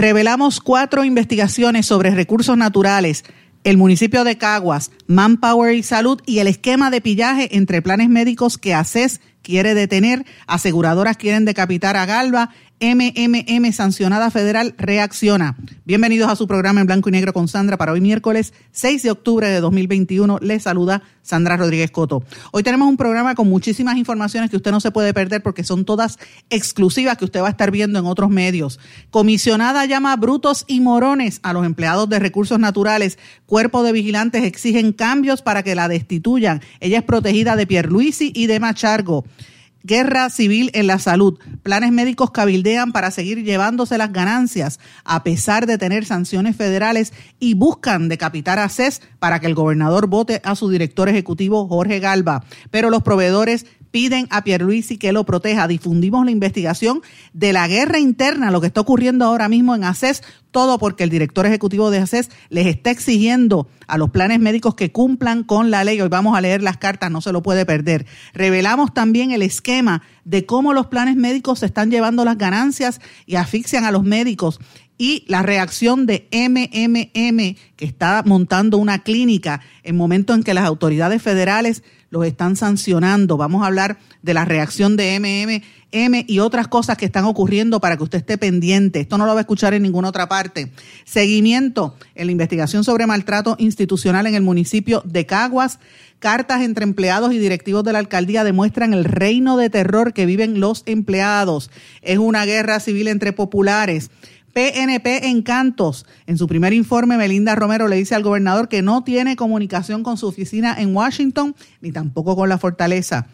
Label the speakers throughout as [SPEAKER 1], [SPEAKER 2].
[SPEAKER 1] Revelamos cuatro investigaciones sobre recursos naturales, el municipio de Caguas, Manpower y Salud y el esquema de pillaje entre planes médicos que ACES quiere detener, aseguradoras quieren decapitar a Galva, MMM sancionada federal reacciona. Bienvenidos a su programa en blanco y negro con Sandra para hoy miércoles 6 de octubre de 2021. Les saluda Sandra Rodríguez Coto. Hoy tenemos un programa con muchísimas informaciones que usted no se puede perder porque son todas exclusivas que usted va a estar viendo en otros medios. Comisionada llama brutos y morones a los empleados de recursos naturales. Cuerpo de vigilantes exigen cambios para que la destituyan. Ella es protegida de Pierluisi y de Machargo. Guerra civil en la salud. Planes médicos cabildean para seguir llevándose las ganancias a pesar de tener sanciones federales y buscan decapitar a CES para que el gobernador vote a su director ejecutivo Jorge Galva. Pero los proveedores piden a Pierluisi que lo proteja. Difundimos la investigación de la guerra interna, lo que está ocurriendo ahora mismo en ACES, todo porque el director ejecutivo de ACES les está exigiendo a los planes médicos que cumplan con la ley. Hoy vamos a leer las cartas, no se lo puede perder. Revelamos también el esquema de cómo los planes médicos se están llevando las ganancias y asfixian a los médicos y la reacción de MMM, que está montando una clínica en momento en que las autoridades federales los están sancionando. Vamos a hablar de la reacción de MMM y otras cosas que están ocurriendo para que usted esté pendiente. Esto no lo va a escuchar en ninguna otra parte. Seguimiento en la investigación sobre maltrato institucional en el municipio de Caguas. Cartas entre empleados y directivos de la alcaldía demuestran el reino de terror que viven los empleados. Es una guerra civil entre populares. PNP Encantos. En su primer informe, Melinda Romero le dice al gobernador que no tiene comunicación con su oficina en Washington ni tampoco con la fortaleza.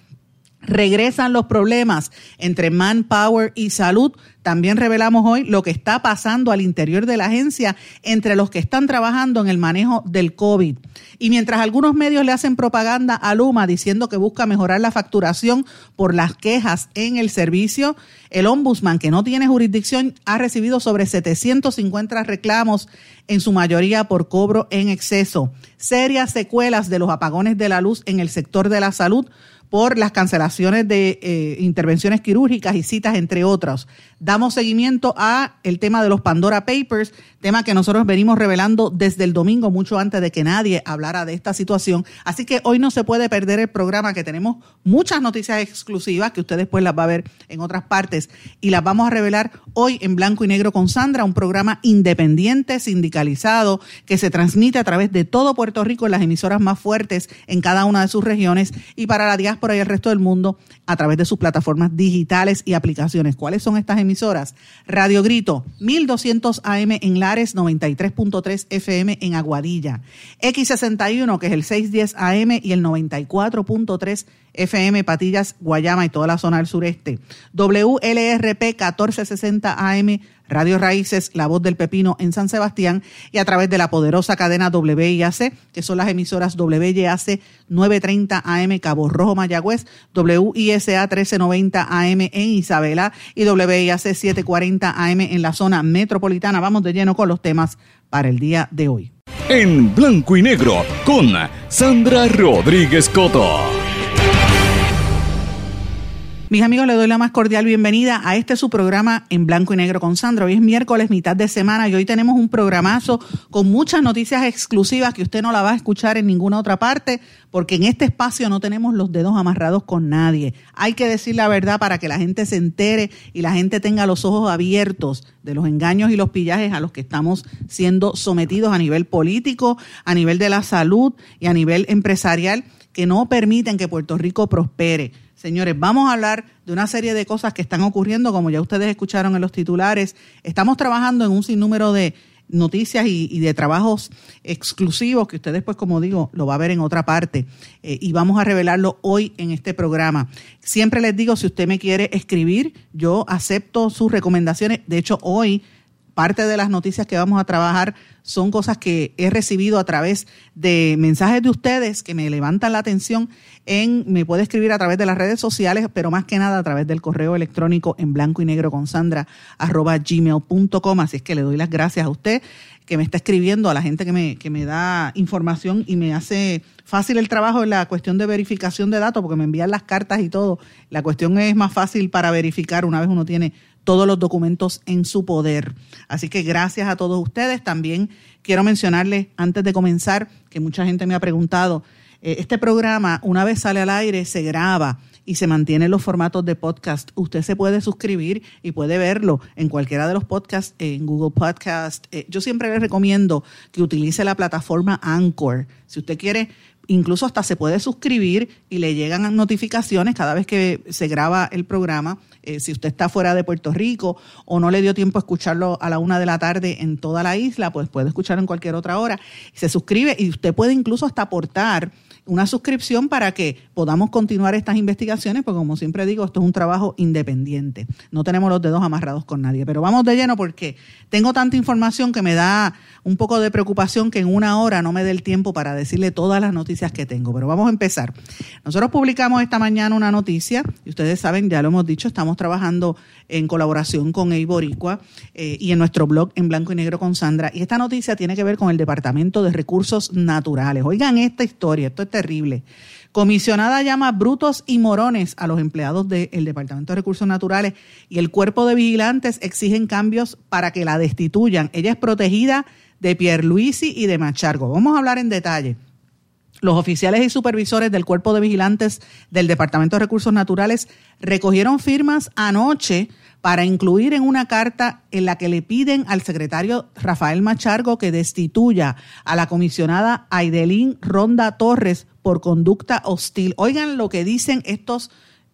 [SPEAKER 1] Regresan los problemas entre manpower y salud. También revelamos hoy lo que está pasando al interior de la agencia entre los que están trabajando en el manejo del COVID. Y mientras algunos medios le hacen propaganda a Luma diciendo que busca mejorar la facturación por las quejas en el servicio, el ombudsman, que no tiene jurisdicción, ha recibido sobre 750 reclamos, en su mayoría por cobro en exceso. Serias secuelas de los apagones de la luz en el sector de la salud por las cancelaciones de eh, intervenciones quirúrgicas y citas, entre otras. Damos seguimiento a el tema de los Pandora Papers, tema que nosotros venimos revelando desde el domingo, mucho antes de que nadie hablara de esta situación. Así que hoy no se puede perder el programa, que tenemos muchas noticias exclusivas que usted después las va a ver en otras partes y las vamos a revelar hoy en blanco y negro con Sandra, un programa independiente, sindicalizado, que se transmite a través de todo Puerto Rico en las emisoras más fuertes en cada una de sus regiones y para la diáspora y el resto del mundo a través de sus plataformas digitales y aplicaciones. ¿Cuáles son estas emisoras? Radio Grito, 1200 AM en Lares, 93.3 FM en Aguadilla. X61, que es el 610 AM y el 94.3 FM Patillas, Guayama y toda la zona del sureste. WLRP 1460 AM Radio Raíces, La Voz del Pepino en San Sebastián y a través de la poderosa cadena WIAC, que son las emisoras WIAC 930 AM Cabo Rojo Mayagüez, WISA 1390 AM en Isabela y WIAC 740 AM en la zona metropolitana. Vamos de lleno con los temas para el día de hoy.
[SPEAKER 2] En blanco y negro con Sandra Rodríguez Coto.
[SPEAKER 1] Mis amigos, les doy la más cordial bienvenida a este su programa en blanco y negro con Sandra. Hoy es miércoles, mitad de semana, y hoy tenemos un programazo con muchas noticias exclusivas que usted no la va a escuchar en ninguna otra parte, porque en este espacio no tenemos los dedos amarrados con nadie. Hay que decir la verdad para que la gente se entere y la gente tenga los ojos abiertos de los engaños y los pillajes a los que estamos siendo sometidos a nivel político, a nivel de la salud y a nivel empresarial, que no permiten que Puerto Rico prospere Señores, vamos a hablar de una serie de cosas que están ocurriendo, como ya ustedes escucharon en los titulares. Estamos trabajando en un sinnúmero de noticias y, de trabajos exclusivos que ustedes, pues como digo, lo va a ver en otra parte eh, y vamos a revelarlo hoy en este programa. Siempre les digo, si usted me quiere escribir, yo acepto sus recomendaciones. De hecho, hoy parte de las noticias que vamos a trabajar son cosas que he recibido a través de mensajes de ustedes que me levantan la atención en, me puede escribir a través de las redes sociales, pero más que nada a través del correo electrónico en blanco y negro con sandra arroba gmail.com. Así es que le doy las gracias a usted que me está escribiendo, a la gente que me, que me da información y me hace fácil el trabajo en la cuestión de verificación de datos, porque me envían las cartas y todo. La cuestión es más fácil para verificar una vez uno tiene todos los documentos en su poder. Así que gracias a todos ustedes. También quiero mencionarles, antes de comenzar, que mucha gente me ha preguntado, eh, este programa, una vez sale al aire, se graba y se mantiene en los formatos de podcast. Usted se puede suscribir y puede verlo en cualquiera de los podcasts, en Google Podcast. Eh, yo siempre le recomiendo que utilice la plataforma Anchor. Si usted quiere incluso hasta se puede suscribir y le llegan notificaciones cada vez que se graba el programa. Eh, si usted está fuera de Puerto Rico o no le dio tiempo a escucharlo a la una de la tarde en toda la isla, pues puede escucharlo en cualquier otra hora. Se suscribe y usted puede incluso hasta aportar una suscripción para que podamos continuar estas investigaciones, porque como siempre digo, esto es un trabajo independiente. No tenemos los dedos amarrados con nadie. Pero vamos de lleno porque tengo tanta información que me da un poco de preocupación que en una hora no me dé el tiempo para decirle todas las noticias que tengo. Pero vamos a empezar. Nosotros publicamos esta mañana una noticia, y ustedes saben, ya lo hemos dicho, estamos trabajando en colaboración con Eiboricua eh, y en nuestro blog en blanco y negro con Sandra. Y esta noticia tiene que ver con el Departamento de Recursos Naturales. Oigan esta historia, esto es terrible. Comisionada llama brutos y morones a los empleados del Departamento de Recursos Naturales y el cuerpo de vigilantes exigen cambios para que la destituyan. Ella es protegida de Pierluisi y de Machargo. Vamos a hablar en detalle. Los oficiales y supervisores del cuerpo de vigilantes del Departamento de Recursos Naturales recogieron firmas anoche para incluir en una carta en la que le piden al secretario Rafael Machargo que destituya a la comisionada Aidelín Ronda Torres por conducta hostil. Oigan lo que dicen estos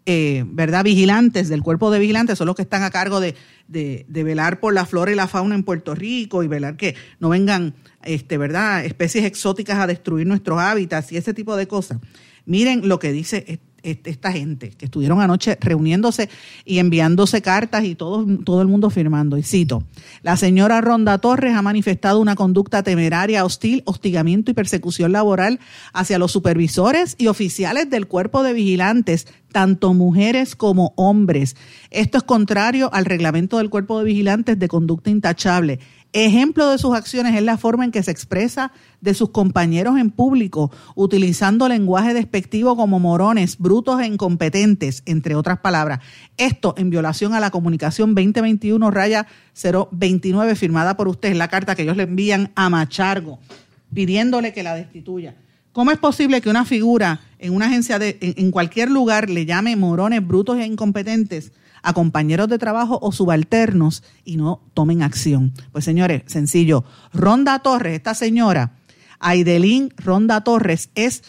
[SPEAKER 1] eh, ¿verdad? vigilantes del cuerpo de vigilantes, son los que están a cargo de, de, velar por la flora y la fauna en Puerto Rico y velar que no vengan este, ¿verdad? especies exóticas a destruir nuestros hábitats y ese tipo de cosas. Miren lo que dice esta gente que estuvieron anoche reuniéndose y enviándose cartas y todo, todo el mundo firmando. Y cito, la señora Ronda Torres ha manifestado una conducta temeraria, hostil, hostigamiento y persecución laboral hacia los supervisores y oficiales del cuerpo de vigilantes, tanto mujeres como hombres. Esto es contrario al reglamento del cuerpo de vigilantes de conducta intachable Ejemplo de sus acciones es la forma en que se expresa de sus compañeros en público, utilizando lenguaje despectivo como morones, brutos e incompetentes, entre otras palabras. Esto en violación a la comunicación 2021 raya 029 firmada por ustedes, la carta que ellos le envían a Machargo, pidiéndole que la destituya. ¿Cómo es posible que una figura en una agencia de, en cualquier lugar le llame morones, brutos e incompetentes? A compañeros de trabajo o subalternos y no tomen acción. Pues señores, sencillo. Ronda Torres, esta señora, Aidelín Ronda Torres, es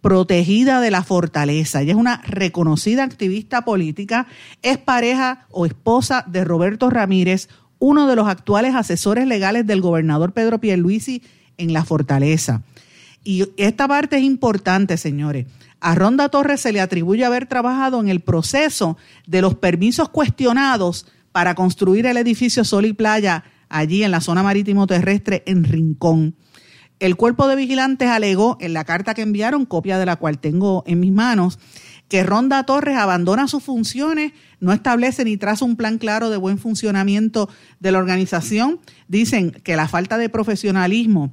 [SPEAKER 1] protegida de la fortaleza. Ella es una reconocida activista política, es pareja o esposa de Roberto Ramírez, uno de los actuales asesores legales del gobernador Pedro Pierluisi en la fortaleza. Y esta parte es importante, señores. A Ronda Torres se le atribuye haber trabajado en el proceso de los permisos cuestionados para construir el edificio Sol y Playa allí en la zona marítimo terrestre en Rincón. El cuerpo de vigilantes alegó en la carta que enviaron, copia de la cual tengo en mis manos, que Ronda Torres abandona sus funciones, no establece ni traza un plan claro de buen funcionamiento de la organización. Dicen que la falta de profesionalismo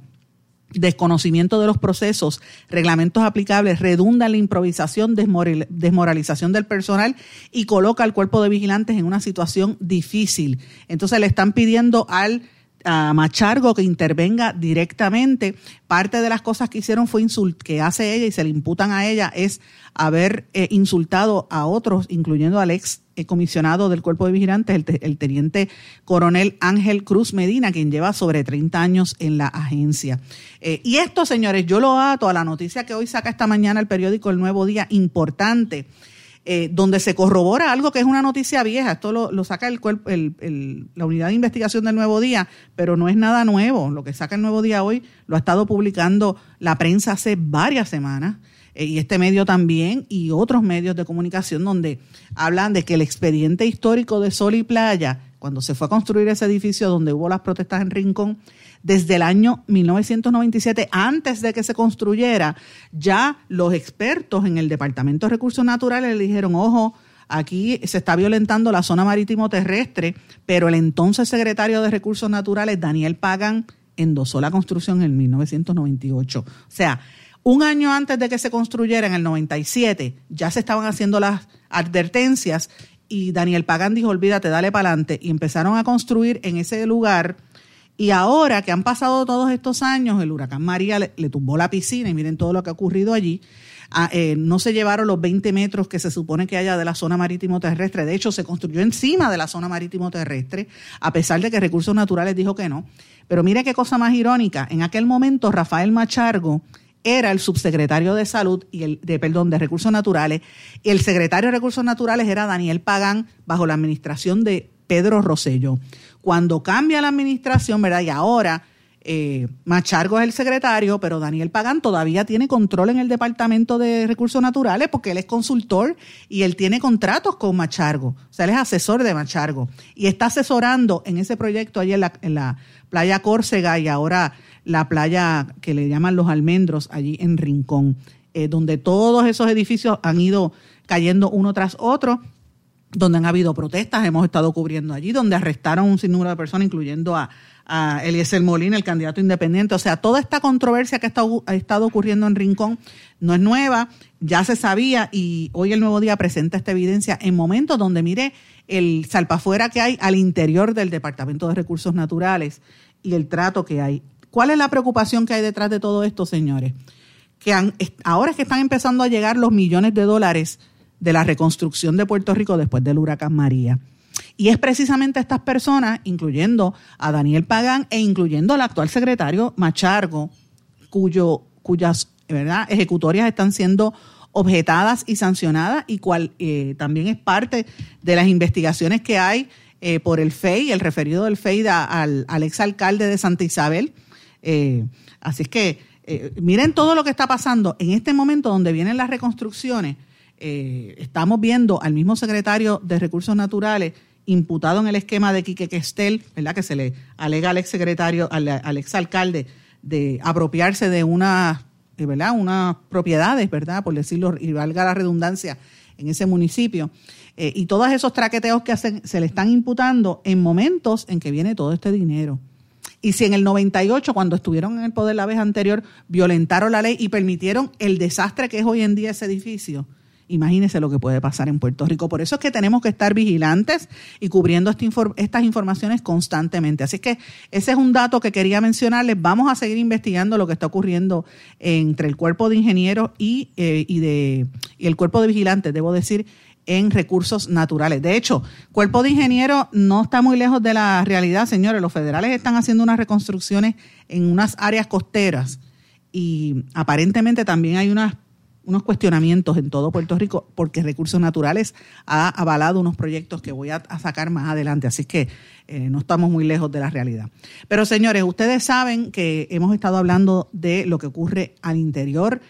[SPEAKER 1] desconocimiento de los procesos, reglamentos aplicables, redunda en la improvisación, desmoralización del personal y coloca al cuerpo de vigilantes en una situación difícil. Entonces le están pidiendo al a Machargo que intervenga directamente. Parte de las cosas que hicieron fue insult que hace ella y se le imputan a ella es haber eh, insultado a otros, incluyendo al ex comisionado del cuerpo de vigilantes, el, teniente coronel Ángel Cruz Medina, quien lleva sobre 30 años en la agencia. Eh, y esto, señores, yo lo ato a la noticia que hoy saca esta mañana el periódico El Nuevo Día, importante. eh, donde se corrobora algo que es una noticia vieja. Esto lo, saca el, la unidad de investigación del Nuevo Día, pero no es nada nuevo. Lo que saca el Nuevo Día hoy lo ha estado publicando la prensa hace varias semanas. Eh, y este medio también, y otros medios de comunicación donde hablan de que el expediente histórico de Sol y Playa, cuando se fue a construir ese edificio donde hubo las protestas en Rincón, desde el año 1997, antes de que se construyera, ya los expertos en el Departamento de Recursos Naturales le dijeron, ojo, aquí se está violentando la zona marítimo terrestre, pero el entonces secretario de Recursos Naturales, Daniel Pagan, endosó la construcción en 1998. O sea, un año antes de que se construyera, en el 97, ya se estaban haciendo las advertencias y Daniel Pagan dijo, olvídate, dale para adelante. Y empezaron a construir en ese lugar y ahora que han pasado todos estos años, el huracán María le, tumbó la piscina y miren todo lo que ha ocurrido allí. Ah, eh, no se llevaron los 20 metros que se supone que haya de la zona marítimo terrestre. De hecho, se construyó encima de la zona marítimo terrestre, a pesar de que Recursos Naturales dijo que no. Pero mire qué cosa más irónica. En aquel momento, Rafael Machargo era el subsecretario de Salud y el de perdón de Recursos Naturales y el secretario de Recursos Naturales era Daniel Pagán bajo la administración de Pedro Rosello. Cuando cambia la administración, ¿verdad? Y ahora eh, Machargo es el secretario, pero Daniel Pagán todavía tiene control en el Departamento de Recursos Naturales porque él es consultor y él tiene contratos con Machargo. O sea, él es asesor de Machargo y está asesorando en ese proyecto allí en la, playa Córcega y ahora la playa que le llaman Los Almendros, allí en Rincón, eh, donde todos esos edificios han ido cayendo uno tras otro donde han habido protestas, hemos estado cubriendo allí, donde arrestaron un sinnúmero de personas, incluyendo a, a Eliezer Molina, el candidato independiente. O sea, toda esta controversia que ha estado, ocurriendo en Rincón no es nueva, ya se sabía y hoy el Nuevo Día presenta esta evidencia en momentos donde, mire, el salpafuera que hay al interior del Departamento de Recursos Naturales y el trato que hay. ¿Cuál es la preocupación que hay detrás de todo esto, señores? Que ahora es que están empezando a llegar los millones de dólares de la reconstrucción de Puerto Rico después del huracán María. Y es precisamente estas personas, incluyendo a Daniel Pagán e incluyendo al actual secretario Machargo, cuyo, cuyas ejecutorias están siendo objetadas y sancionadas y cual eh, también es parte de las investigaciones que hay eh, por el FEI, el referido del FEI al, al exalcalde de Santa Isabel. Eh, así es que miren todo lo que está pasando en este momento donde vienen las reconstrucciones eh, estamos viendo al mismo secretario de Recursos Naturales imputado en el esquema de Quique Questel, ¿verdad? que se le alega al exsecretario, al, al exalcalde, de apropiarse de una, eh, ¿verdad? unas propiedades, ¿verdad? por decirlo, y valga la redundancia, en ese municipio. Eh, y todos esos traqueteos que hacen se le están imputando en momentos en que viene todo este dinero. Y si en el 98, cuando estuvieron en el poder la vez anterior, violentaron la ley y permitieron el desastre que es hoy en día ese edificio, imagínese lo que puede pasar en Puerto Rico. Por eso es que tenemos que estar vigilantes y cubriendo estas informaciones constantemente. Así que ese es un dato que quería mencionarles. Vamos a seguir investigando lo que está ocurriendo entre el cuerpo de ingenieros y, eh, el cuerpo de vigilantes, debo decir, en recursos naturales. De hecho, cuerpo de ingenieros no está muy lejos de la realidad, señores. Los federales están haciendo unas reconstrucciones en unas áreas costeras y aparentemente también hay unos cuestionamientos en todo Puerto Rico porque Recursos Naturales ha avalado unos proyectos que voy a, sacar más adelante, así que eh, no estamos muy lejos de la realidad. Pero señores, ustedes saben que hemos estado hablando de lo que ocurre al interior,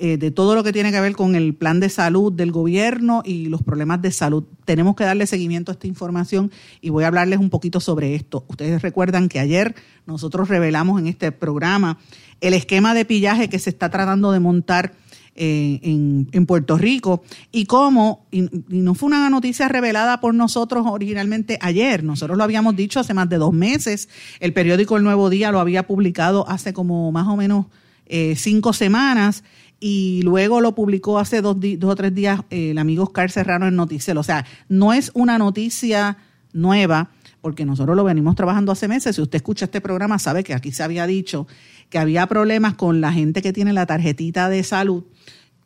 [SPEAKER 1] eh, de todo lo que tiene que ver con el plan de salud del gobierno y los problemas de salud. Tenemos que darle seguimiento a esta información y voy a hablarles un poquito sobre esto. Ustedes recuerdan que ayer nosotros revelamos en este programa el esquema de pillaje que se está tratando de montar eh, en, Puerto Rico y cómo, y, no fue una noticia revelada por nosotros originalmente ayer, nosotros lo habíamos dicho hace más de dos meses, el periódico El Nuevo Día lo había publicado hace como más o menos eh, cinco semanas y luego lo publicó hace dos, dos o tres días eh, el amigo Oscar Serrano en Noticiero. O sea, no es una noticia nueva, porque nosotros lo venimos trabajando hace meses. Si usted escucha este programa, sabe que aquí se había dicho que había problemas con la gente que tiene la tarjetita de salud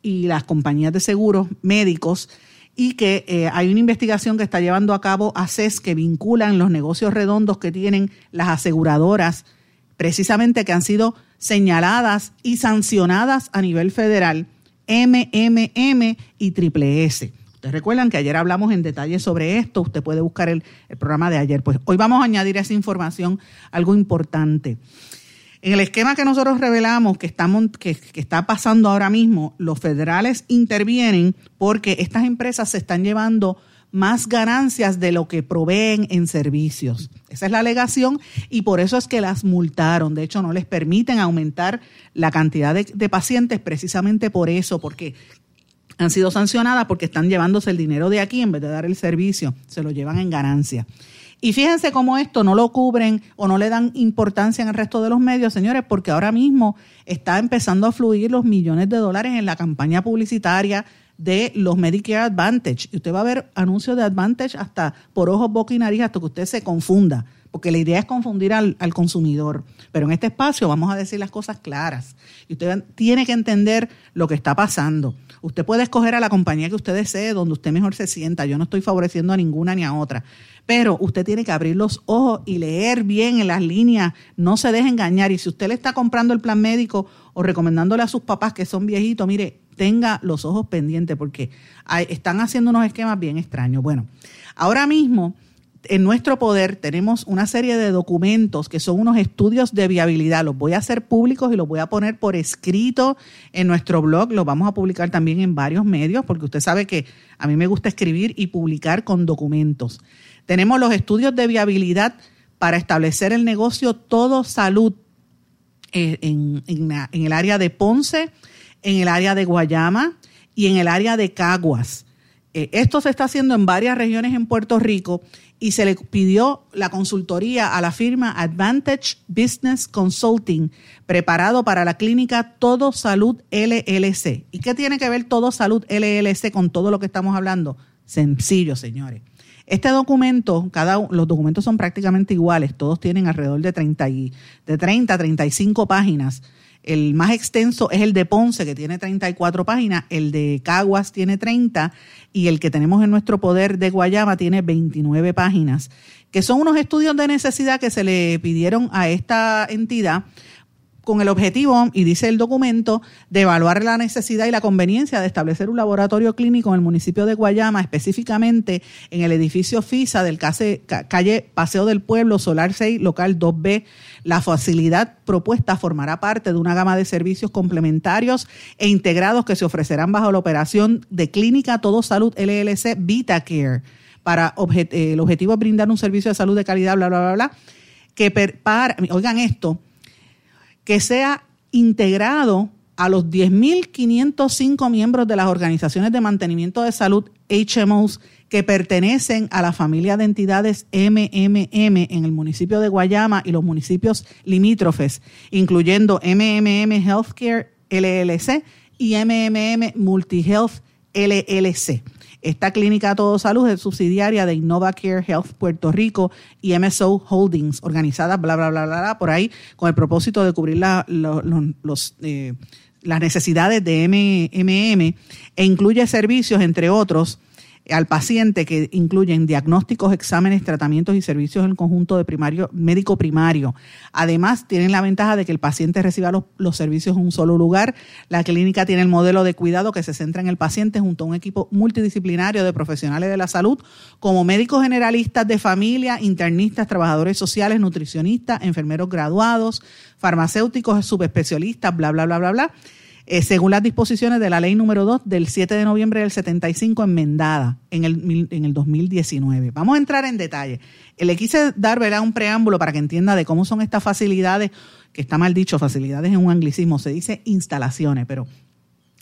[SPEAKER 1] y las compañías de seguros médicos y que eh, hay una investigación que está llevando a cabo ACES que vinculan los negocios redondos que tienen las aseguradoras, precisamente que han sido señaladas y sancionadas a nivel federal, MMM y Triple S. Ustedes recuerdan que ayer hablamos en detalle sobre esto, usted puede buscar el, programa de ayer. Pues hoy vamos a añadir a esa información algo importante. En el esquema que nosotros revelamos que, estamos, que, que, está pasando ahora mismo, los federales intervienen porque estas empresas se están llevando más ganancias de lo que proveen en servicios. Esa es la alegación y por eso es que las multaron. De hecho, no les permiten aumentar la cantidad de, pacientes precisamente por eso, porque han sido sancionadas porque están llevándose el dinero de aquí en vez de dar el servicio, se lo llevan en ganancia. Y fíjense cómo esto no lo cubren o no le dan importancia en el resto de los medios, señores, porque ahora mismo está empezando a fluir los millones de dólares en la campaña publicitaria de los Medicare Advantage. Y usted va a ver anuncios de Advantage hasta por ojos, boca y nariz hasta que usted se confunda, porque la idea es confundir al, al, consumidor. Pero en este espacio vamos a decir las cosas claras. Y usted tiene que entender lo que está pasando. Usted puede escoger a la compañía que usted desee, donde usted mejor se sienta. Yo no estoy favoreciendo a ninguna ni a otra. Pero usted tiene que abrir los ojos y leer bien en las líneas. No se deje engañar. Y si usted le está comprando el plan médico o recomendándole a sus papás que son viejitos, mire, tenga los ojos pendientes porque están haciendo unos esquemas bien extraños. Bueno, ahora mismo en nuestro poder tenemos una serie de documentos que son unos estudios de viabilidad. Los voy a hacer públicos y los voy a poner por escrito en nuestro blog. Los vamos a publicar también en varios medios porque usted sabe que a mí me gusta escribir y publicar con documentos. Tenemos los estudios de viabilidad para establecer el negocio Todo Salud eh, en, en el área de Ponce, en el área de Guayama y en el área de Caguas. Eh, esto se está haciendo en varias regiones en Puerto Rico y se le pidió la consultoría a la firma Advantage Business Consulting, preparado para la clínica Todo Salud LLC. ¿Y qué tiene que ver Todo Salud LLC con todo lo que estamos hablando? Sencillo, señores. Este documento, cada, los documentos son prácticamente iguales, todos tienen alrededor de 30, y, de 30 a 35 páginas el más extenso es el de Ponce, que tiene 34 páginas, el de Caguas tiene 30 y el que tenemos en nuestro poder de Guayama tiene 29 páginas, que son unos estudios de necesidad que se le pidieron a esta entidad con el objetivo, y dice el documento, de evaluar la necesidad y la conveniencia de establecer un laboratorio clínico en el municipio de Guayama, específicamente en el edificio FISA del calle Paseo del Pueblo, Solar 6, local 2B. La facilidad propuesta formará parte de una gama de servicios complementarios e integrados que se ofrecerán bajo la operación de Clínica Todo Salud LLC VitaCare. Para el objetivo es brindar un servicio de salud de calidad, bla, bla, bla, bla. Que para, oigan esto, que sea integrado a los 10.505 miembros de las organizaciones de mantenimiento de salud HMOs que pertenecen a la familia de entidades MMM en el municipio de Guayama y los municipios limítrofes, incluyendo MMM Healthcare LLC y MMM Multihealth LLC. Esta clínica Todo Salud es subsidiaria de InnovaCare Health Puerto Rico y MSO Holdings, organizada, bla, bla, bla, bla, bla, por ahí, con el propósito de cubrir la, los, eh, las necesidades de MMM e incluye servicios, entre otros, al paciente que incluyen diagnósticos, exámenes, tratamientos y servicios en conjunto de primario, médico primario. Además, tienen la ventaja de que el paciente reciba los, los, servicios en un solo lugar. La clínica tiene el modelo de cuidado que se centra en el paciente junto a un equipo multidisciplinario de profesionales de la salud, como médicos generalistas de familia, internistas, trabajadores sociales, nutricionistas, enfermeros graduados, farmacéuticos, subespecialistas, bla, bla, bla, bla, bla eh, según las disposiciones de la ley número 2 del 7 de noviembre del 75 enmendada en el, en el 2019. Vamos a entrar en detalle. Eh, le quise dar un preámbulo para que entienda de cómo son estas facilidades, que está mal dicho, facilidades en un anglicismo, se dice instalaciones, pero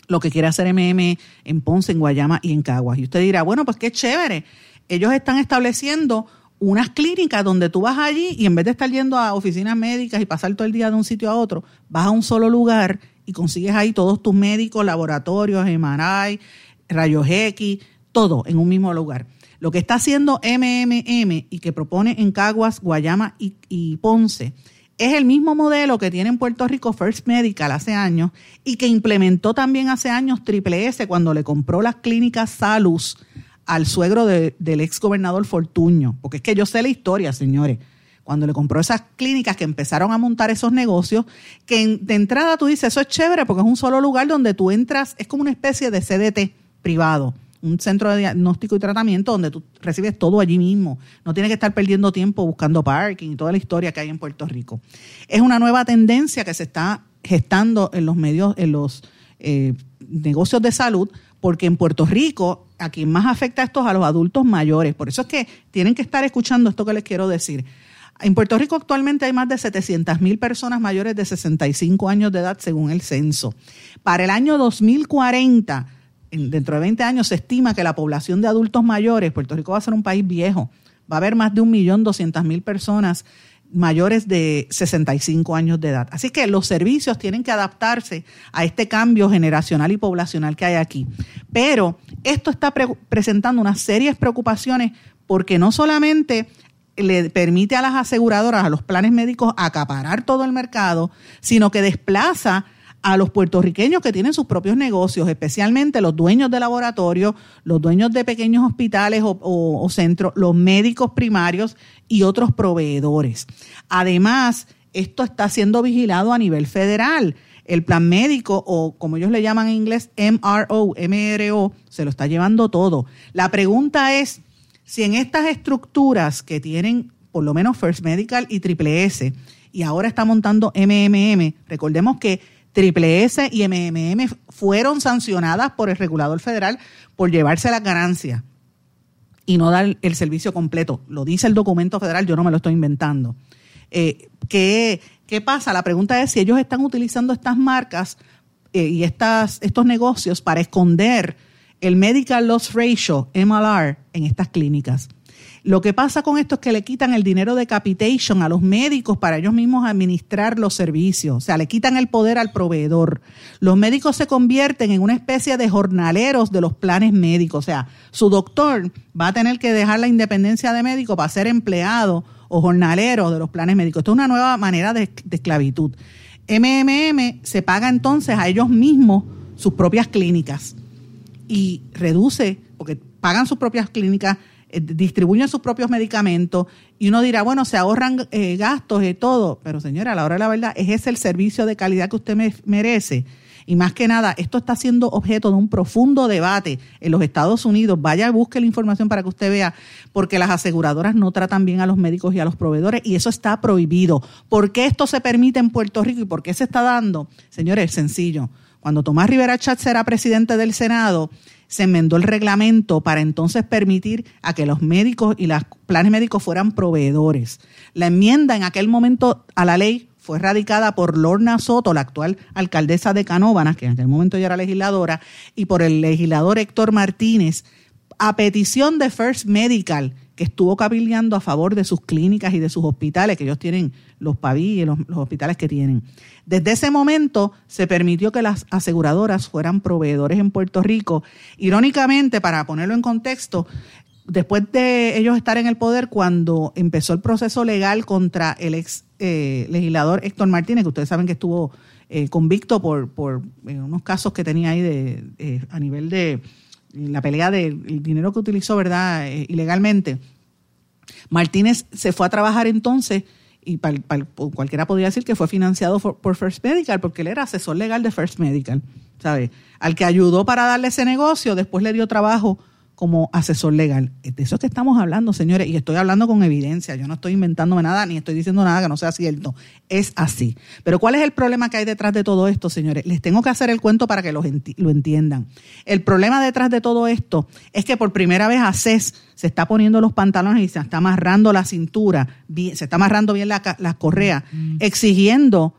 [SPEAKER 1] lo que quiere hacer MM en Ponce, en Guayama y en Caguas. Y usted dirá, bueno, pues qué chévere. Ellos están estableciendo unas clínicas donde tú vas allí y en vez de estar yendo a oficinas médicas y pasar todo el día de un sitio a otro, vas a un solo lugar y consigues ahí todos tus médicos, laboratorios, MRI, rayos X, todo en un mismo lugar. Lo que está haciendo MMM y que propone en Caguas, Guayama y, Ponce es el mismo modelo que tiene en Puerto Rico First Medical hace años y que implementó también hace años Triple S cuando le compró las clínicas Salus al suegro del ex gobernador Fortuño. Porque es que yo sé la historia, señores cuando le compró esas clínicas que empezaron a montar esos negocios, que de entrada tú dices, eso es chévere porque es un solo lugar donde tú entras, es como una especie de CDT privado. un centro de diagnóstico y tratamiento donde tú recibes todo allí mismo. No tienes que estar perdiendo tiempo buscando parking y toda la historia que hay en Puerto Rico. Es una nueva tendencia que se está gestando en los medios, en los eh, negocios de salud, porque en Puerto Rico a quien más afecta esto es a los adultos mayores. Por eso es que tienen que estar escuchando esto que les quiero decir. En Puerto Rico actualmente hay más de 700 mil personas mayores de 65 años de edad según el censo. Para el año 2040, dentro de 20 años, se estima que la población de adultos mayores, Puerto Rico va a ser un país viejo, va a haber más de 1.200.000 personas mayores de 65 años de edad. Así que los servicios tienen que adaptarse a este cambio generacional y poblacional que hay aquí. Pero esto está presentando unas serias preocupaciones porque no solamente le permite a las aseguradoras, a los planes médicos, acaparar todo el mercado, sino que desplaza a los puertorriqueños que tienen sus propios negocios, especialmente los dueños de laboratorios, los dueños de pequeños hospitales o, centros, los médicos primarios y otros proveedores. Además, esto está siendo vigilado a nivel federal. El plan médico, o como ellos le llaman en inglés, MRO, MRO, se lo está llevando todo. La pregunta es si en estas estructuras que tienen por lo menos First Medical y Triple S, y ahora está montando MMM, recordemos que Triple S y MMM fueron sancionadas por el regulador federal por llevarse la ganancia y no dar el servicio completo. Lo dice el documento federal, yo no me lo estoy inventando. Eh, ¿qué, pasa? La pregunta es si ellos están utilizando estas marcas eh, y estas, estos negocios para esconder el Medical Loss Ratio, MLR, en estas clínicas. Lo que pasa con esto es que le quitan el dinero de capitation a los médicos para ellos mismos administrar los servicios, o sea, le quitan el poder al proveedor. Los médicos se convierten en una especie de jornaleros de los planes médicos, o sea, su doctor va a tener que dejar la independencia de médico para ser empleado o jornalero de los planes médicos. Esto es una nueva manera de, esclavitud. MMM se paga entonces a ellos mismos sus propias clínicas y reduce, porque pagan sus propias clínicas, eh, distribuyen sus propios medicamentos y uno dirá, bueno, se ahorran eh, gastos y todo, pero señora, a la hora de la verdad, ¿es ese el servicio de calidad que usted me merece? Y más que nada, esto está siendo objeto de un profundo debate en los Estados Unidos. Vaya busque la información para que usted vea, porque las aseguradoras no tratan bien a los médicos y a los proveedores y eso está prohibido. ¿Por qué esto se permite en Puerto Rico y por qué se está dando? Señores, es sencillo. Cuando Tomás Rivera Chatz era presidente del Senado, se enmendó el reglamento para entonces permitir a que los médicos y los planes médicos fueran proveedores. La enmienda en aquel momento a la ley fue radicada por Lorna Soto, la actual alcaldesa de Canóvanas, que en aquel momento ya era legisladora, y por el legislador Héctor Martínez, a petición de First Medical, estuvo cabildeando a favor de sus clínicas y de sus hospitales, que ellos tienen los PAVI y los, hospitales que tienen. Desde ese momento se permitió que las aseguradoras fueran proveedores en Puerto Rico. Irónicamente, para ponerlo en contexto, después de ellos estar en el poder, cuando empezó el proceso legal contra el ex eh, legislador Héctor Martínez, que ustedes saben que estuvo eh, convicto por, por eh, unos casos que tenía ahí de, a nivel de la pelea del dinero que utilizó, ¿verdad?, eh, ilegalmente. Martínez se fue a trabajar entonces y cualquiera podría decir que fue financiado por, First Medical porque él era asesor legal de First Medical, ¿sabe? Al que ayudó para darle ese negocio, después le dio trabajo como asesor legal. De eso es que estamos hablando, señores, y estoy hablando con evidencia. Yo no estoy inventándome nada ni estoy diciendo nada que no sea cierto. Es así. Pero ¿cuál es el problema que hay detrás de todo esto, señores? Les tengo que hacer el cuento para que lo, lo entiendan. El problema detrás de todo esto es que por primera vez ACES se está poniendo los pantalones y se está amarrando la cintura, se está amarrando bien las la correas, exigiendo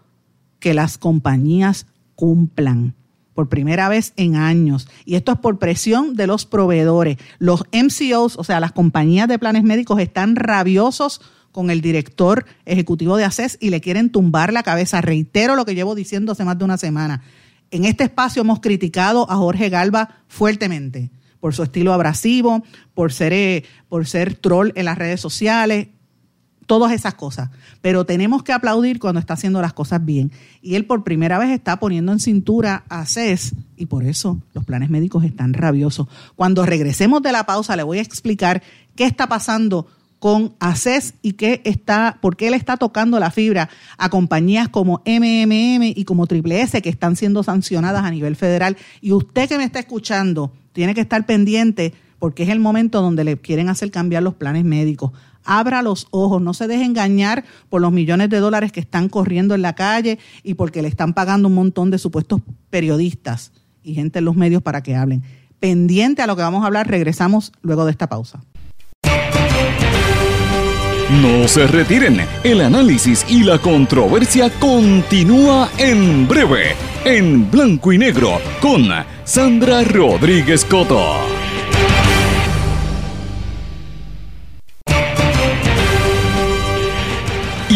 [SPEAKER 1] que las compañías cumplan por primera vez en años. Y esto es por presión de los proveedores. Los MCOs, o sea, las compañías de planes médicos, están rabiosos con el director ejecutivo de ACES y le quieren tumbar la cabeza. Reitero lo que llevo diciendo hace más de una semana. En este espacio hemos criticado a Jorge Galva fuertemente por su estilo abrasivo, por ser, eh, por ser troll en las redes sociales, todas esas cosas. Pero tenemos que aplaudir cuando está haciendo las cosas bien. Y él por primera vez está poniendo en cintura a CES y por eso los planes médicos están rabiosos. Cuando regresemos de la pausa le voy a explicar qué está pasando con ACES y qué está, por qué él está tocando la fibra a compañías como MMM y como Triple S que están siendo sancionadas a nivel federal. Y usted que me está escuchando, tiene que estar pendiente porque es el momento donde le quieren hacer cambiar los planes médicos. Abra los ojos, no se deje engañar por los millones de dólares que están corriendo en la calle y porque le están pagando un montón de supuestos periodistas y gente en los medios para que hablen. Pendiente a lo que vamos a hablar, regresamos luego de esta pausa.
[SPEAKER 2] No se retiren, el análisis y la controversia continúa en breve, en blanco y negro, con Sandra Rodríguez Coto.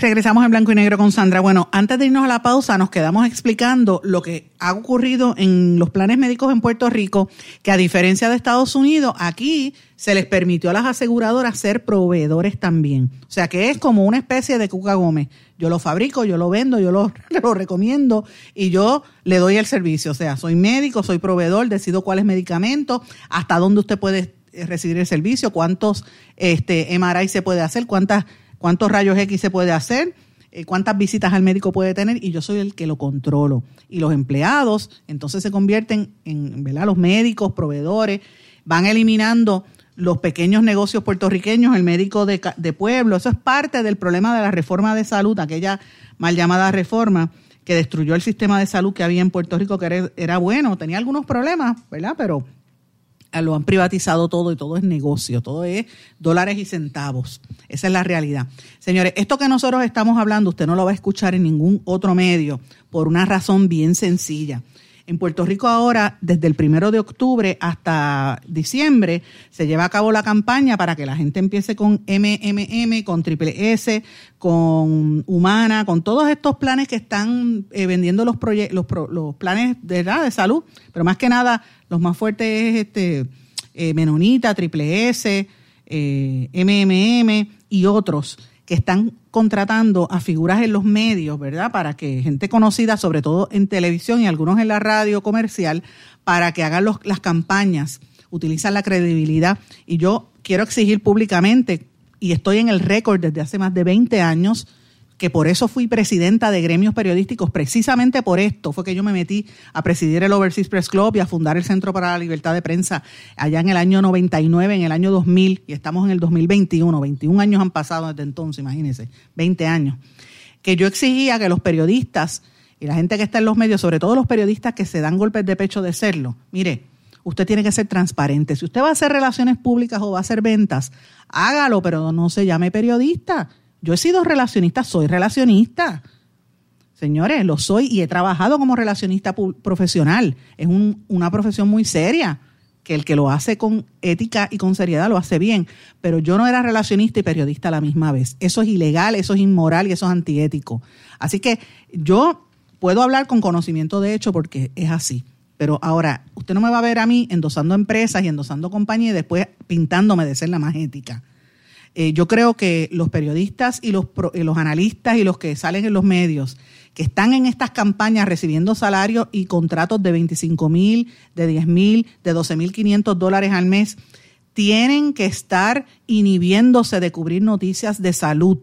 [SPEAKER 1] Regresamos en blanco y negro con Sandra. Bueno, antes de irnos a la pausa, nos quedamos explicando lo que ha ocurrido en los planes médicos en Puerto Rico, que a diferencia de Estados Unidos, aquí se les permitió a las aseguradoras ser proveedores también. O sea que es como una especie de Cuca Gómez. Yo lo fabrico, yo lo vendo, yo lo, recomiendo y yo le doy el servicio. O sea, soy médico, soy proveedor, decido cuáles medicamentos, hasta dónde usted puede recibir el servicio, cuántos este, MRI se puede hacer, cuántas cuántos rayos X se puede hacer, eh, cuántas visitas al médico puede tener y yo soy el que lo controlo. Y los empleados entonces se convierten en, ¿verdad? Los médicos, proveedores, van eliminando los pequeños negocios puertorriqueños, el médico de, de pueblo. Eso es parte del problema de la reforma de salud, aquella mal llamada reforma que destruyó el sistema de salud que había en Puerto Rico, que era, era bueno, tenía algunos problemas, ¿verdad? Pero lo han privatizado todo y todo es negocio, todo es dólares y centavos. Esa es la realidad. Señores, esto que nosotros estamos hablando, usted no lo va a escuchar en ningún otro medio por una razón bien sencilla. En Puerto Rico ahora, desde el primero de octubre hasta diciembre, se lleva a cabo la campaña para que la gente empiece con MMM, con Triple S, con Humana, con todos estos planes que están eh, vendiendo los, los, los planes de, de salud, pero más que nada los más fuertes es este eh, Menonita, Triple S, eh, MMM y otros que están contratando a figuras en los medios, ¿verdad? Para que gente conocida, sobre todo en televisión y algunos en la radio comercial, para que hagan las campañas, utilizan la credibilidad. Y yo quiero exigir públicamente, y estoy en el récord desde hace más de 20 años, que por eso fui presidenta de gremios periodísticos, precisamente por esto fue que yo me metí a presidir el Overseas Press Club y a fundar el Centro para la Libertad de Prensa allá en el año 99, en el año 2000, y estamos en el 2021, 21 años han pasado desde entonces, imagínense, 20 años, que yo exigía que los periodistas y la gente que está en los medios, sobre todo los periodistas que se dan golpes de pecho de serlo, mire, usted tiene que ser transparente. Si usted va a hacer relaciones públicas o va a hacer ventas, hágalo, pero no se llame periodista yo he sido relacionista, soy relacionista. Señores, lo soy y he trabajado como relacionista profesional. Es una profesión muy seria, que el que lo hace con ética y con seriedad lo hace bien. Pero yo no era relacionista y periodista a la misma vez. Eso es ilegal, eso es inmoral y eso es antiético. Así que yo puedo hablar con conocimiento de hecho porque es así. Pero ahora, usted no me va a ver a mí endosando empresas y endosando compañías y después pintándome de ser la más ética. Eh, yo creo que los periodistas y los, los analistas y los que salen en los medios, que están en estas campañas recibiendo salarios y contratos de 25 mil, de 10 mil, de 12 mil 500 dólares al mes, tienen que estar inhibiéndose de cubrir noticias de salud.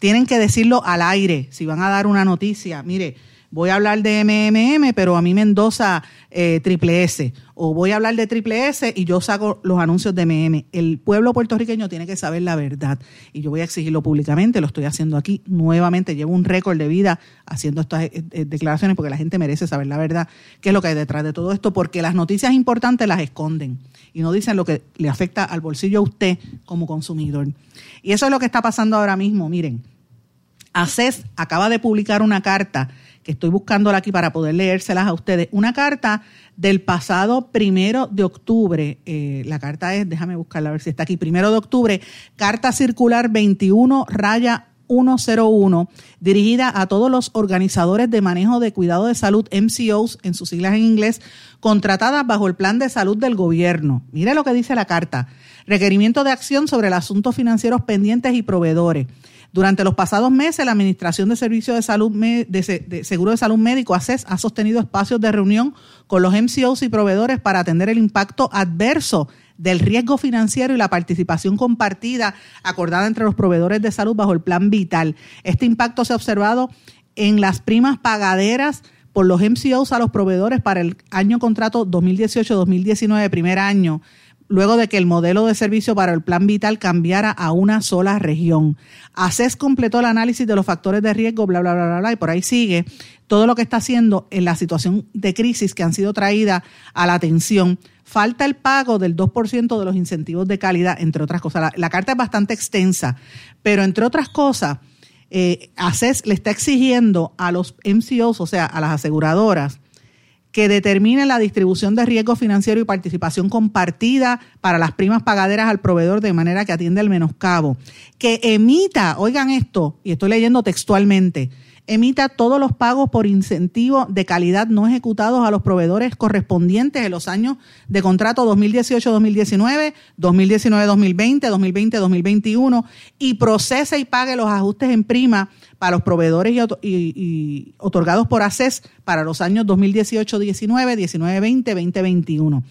[SPEAKER 1] Tienen que decirlo al aire. Si van a dar una noticia, mire, voy a hablar de MMM, pero a mí me endosa eh, Triple S. O voy a hablar de Triple S y yo saco los anuncios de MM. El pueblo puertorriqueño tiene que saber la verdad. Y yo voy a exigirlo públicamente, lo estoy haciendo aquí nuevamente. Llevo un récord de vida haciendo estas eh, eh, declaraciones porque la gente merece saber la verdad, qué es lo que hay detrás de todo esto, porque las noticias importantes las esconden y no dicen lo que le afecta al bolsillo a usted como consumidor. Y eso es lo que está pasando ahora mismo. Miren, ACES acaba de publicar una carta que estoy buscándola aquí para poder leérselas a ustedes. Una carta del pasado primero de octubre. Eh, la carta es, déjame buscarla a ver si está aquí, primero de octubre, carta circular 21 raya 101, dirigida a todos los organizadores de manejo de cuidado de salud, MCOs, en sus siglas en inglés, contratadas bajo el plan de salud del gobierno. Mire lo que dice la carta. Requerimiento de acción sobre los asuntos financieros pendientes y proveedores. Durante los pasados meses, la Administración de Servicios de Salud de, Seguro de Salud Médico, ACES, ha sostenido espacios de reunión con los MCOs y proveedores para atender el impacto adverso del riesgo financiero y la participación compartida acordada entre los proveedores de salud bajo el plan vital. Este impacto se ha observado en las primas pagaderas por los MCOs a los proveedores para el año contrato 2018-2019, primer año, luego de que el modelo de servicio para el plan vital cambiara a una sola región. ACES completó el análisis de los factores de riesgo, bla, bla, bla, bla, bla, y por ahí sigue todo lo que está haciendo en la situación de crisis que han sido traídas a la atención. Falta el pago del 2% de los incentivos de calidad, entre otras cosas. La, la carta es bastante extensa, pero entre otras cosas eh, ACES le está exigiendo a los MCOs, o sea, a las aseguradoras, que determinen la distribución de riesgo financiero y participación compartida para las primas pagaderas al proveedor de manera que atienda el menoscabo. Que emita, oigan esto, y estoy leyendo textualmente, emita todos los pagos por incentivo de calidad no ejecutados a los proveedores correspondientes en los años de contrato 2018-2019, 2019-2020, 2020-2021 y procese y pague los ajustes en prima para los proveedores y, otorgados por ACES para los años 2018-19, 19-20, 2021.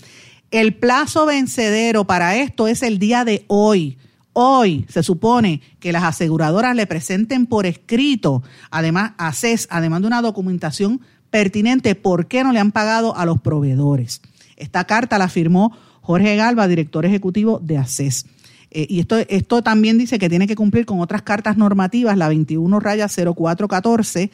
[SPEAKER 1] El plazo vencedero para esto es el día de hoy. Hoy se supone que las aseguradoras le presenten por escrito, además a CES, además de una documentación pertinente, por qué no le han pagado a los proveedores. Esta carta la firmó Jorge Galva, director ejecutivo de ACES. Eh, y esto, esto también dice que tiene que cumplir con otras cartas normativas, la 21 raya 0414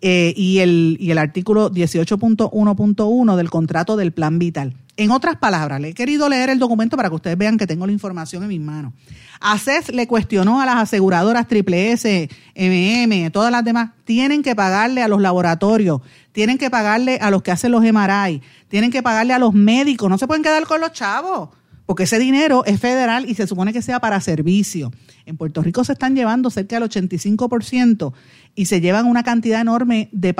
[SPEAKER 1] eh, y, el, y el artículo 18.1.1 del contrato del plan vital. En otras palabras, le he querido leer el documento para que ustedes vean que tengo la información en mis manos. ACES le cuestionó a las aseguradoras Triple S, MM, todas las demás, tienen que pagarle a los laboratorios, tienen que pagarle a los que hacen los MRI, tienen que pagarle a los médicos, no se pueden quedar con los chavos, porque ese dinero es federal y se supone que sea para servicio. En Puerto Rico se están llevando cerca del 85% y se llevan una cantidad enorme de,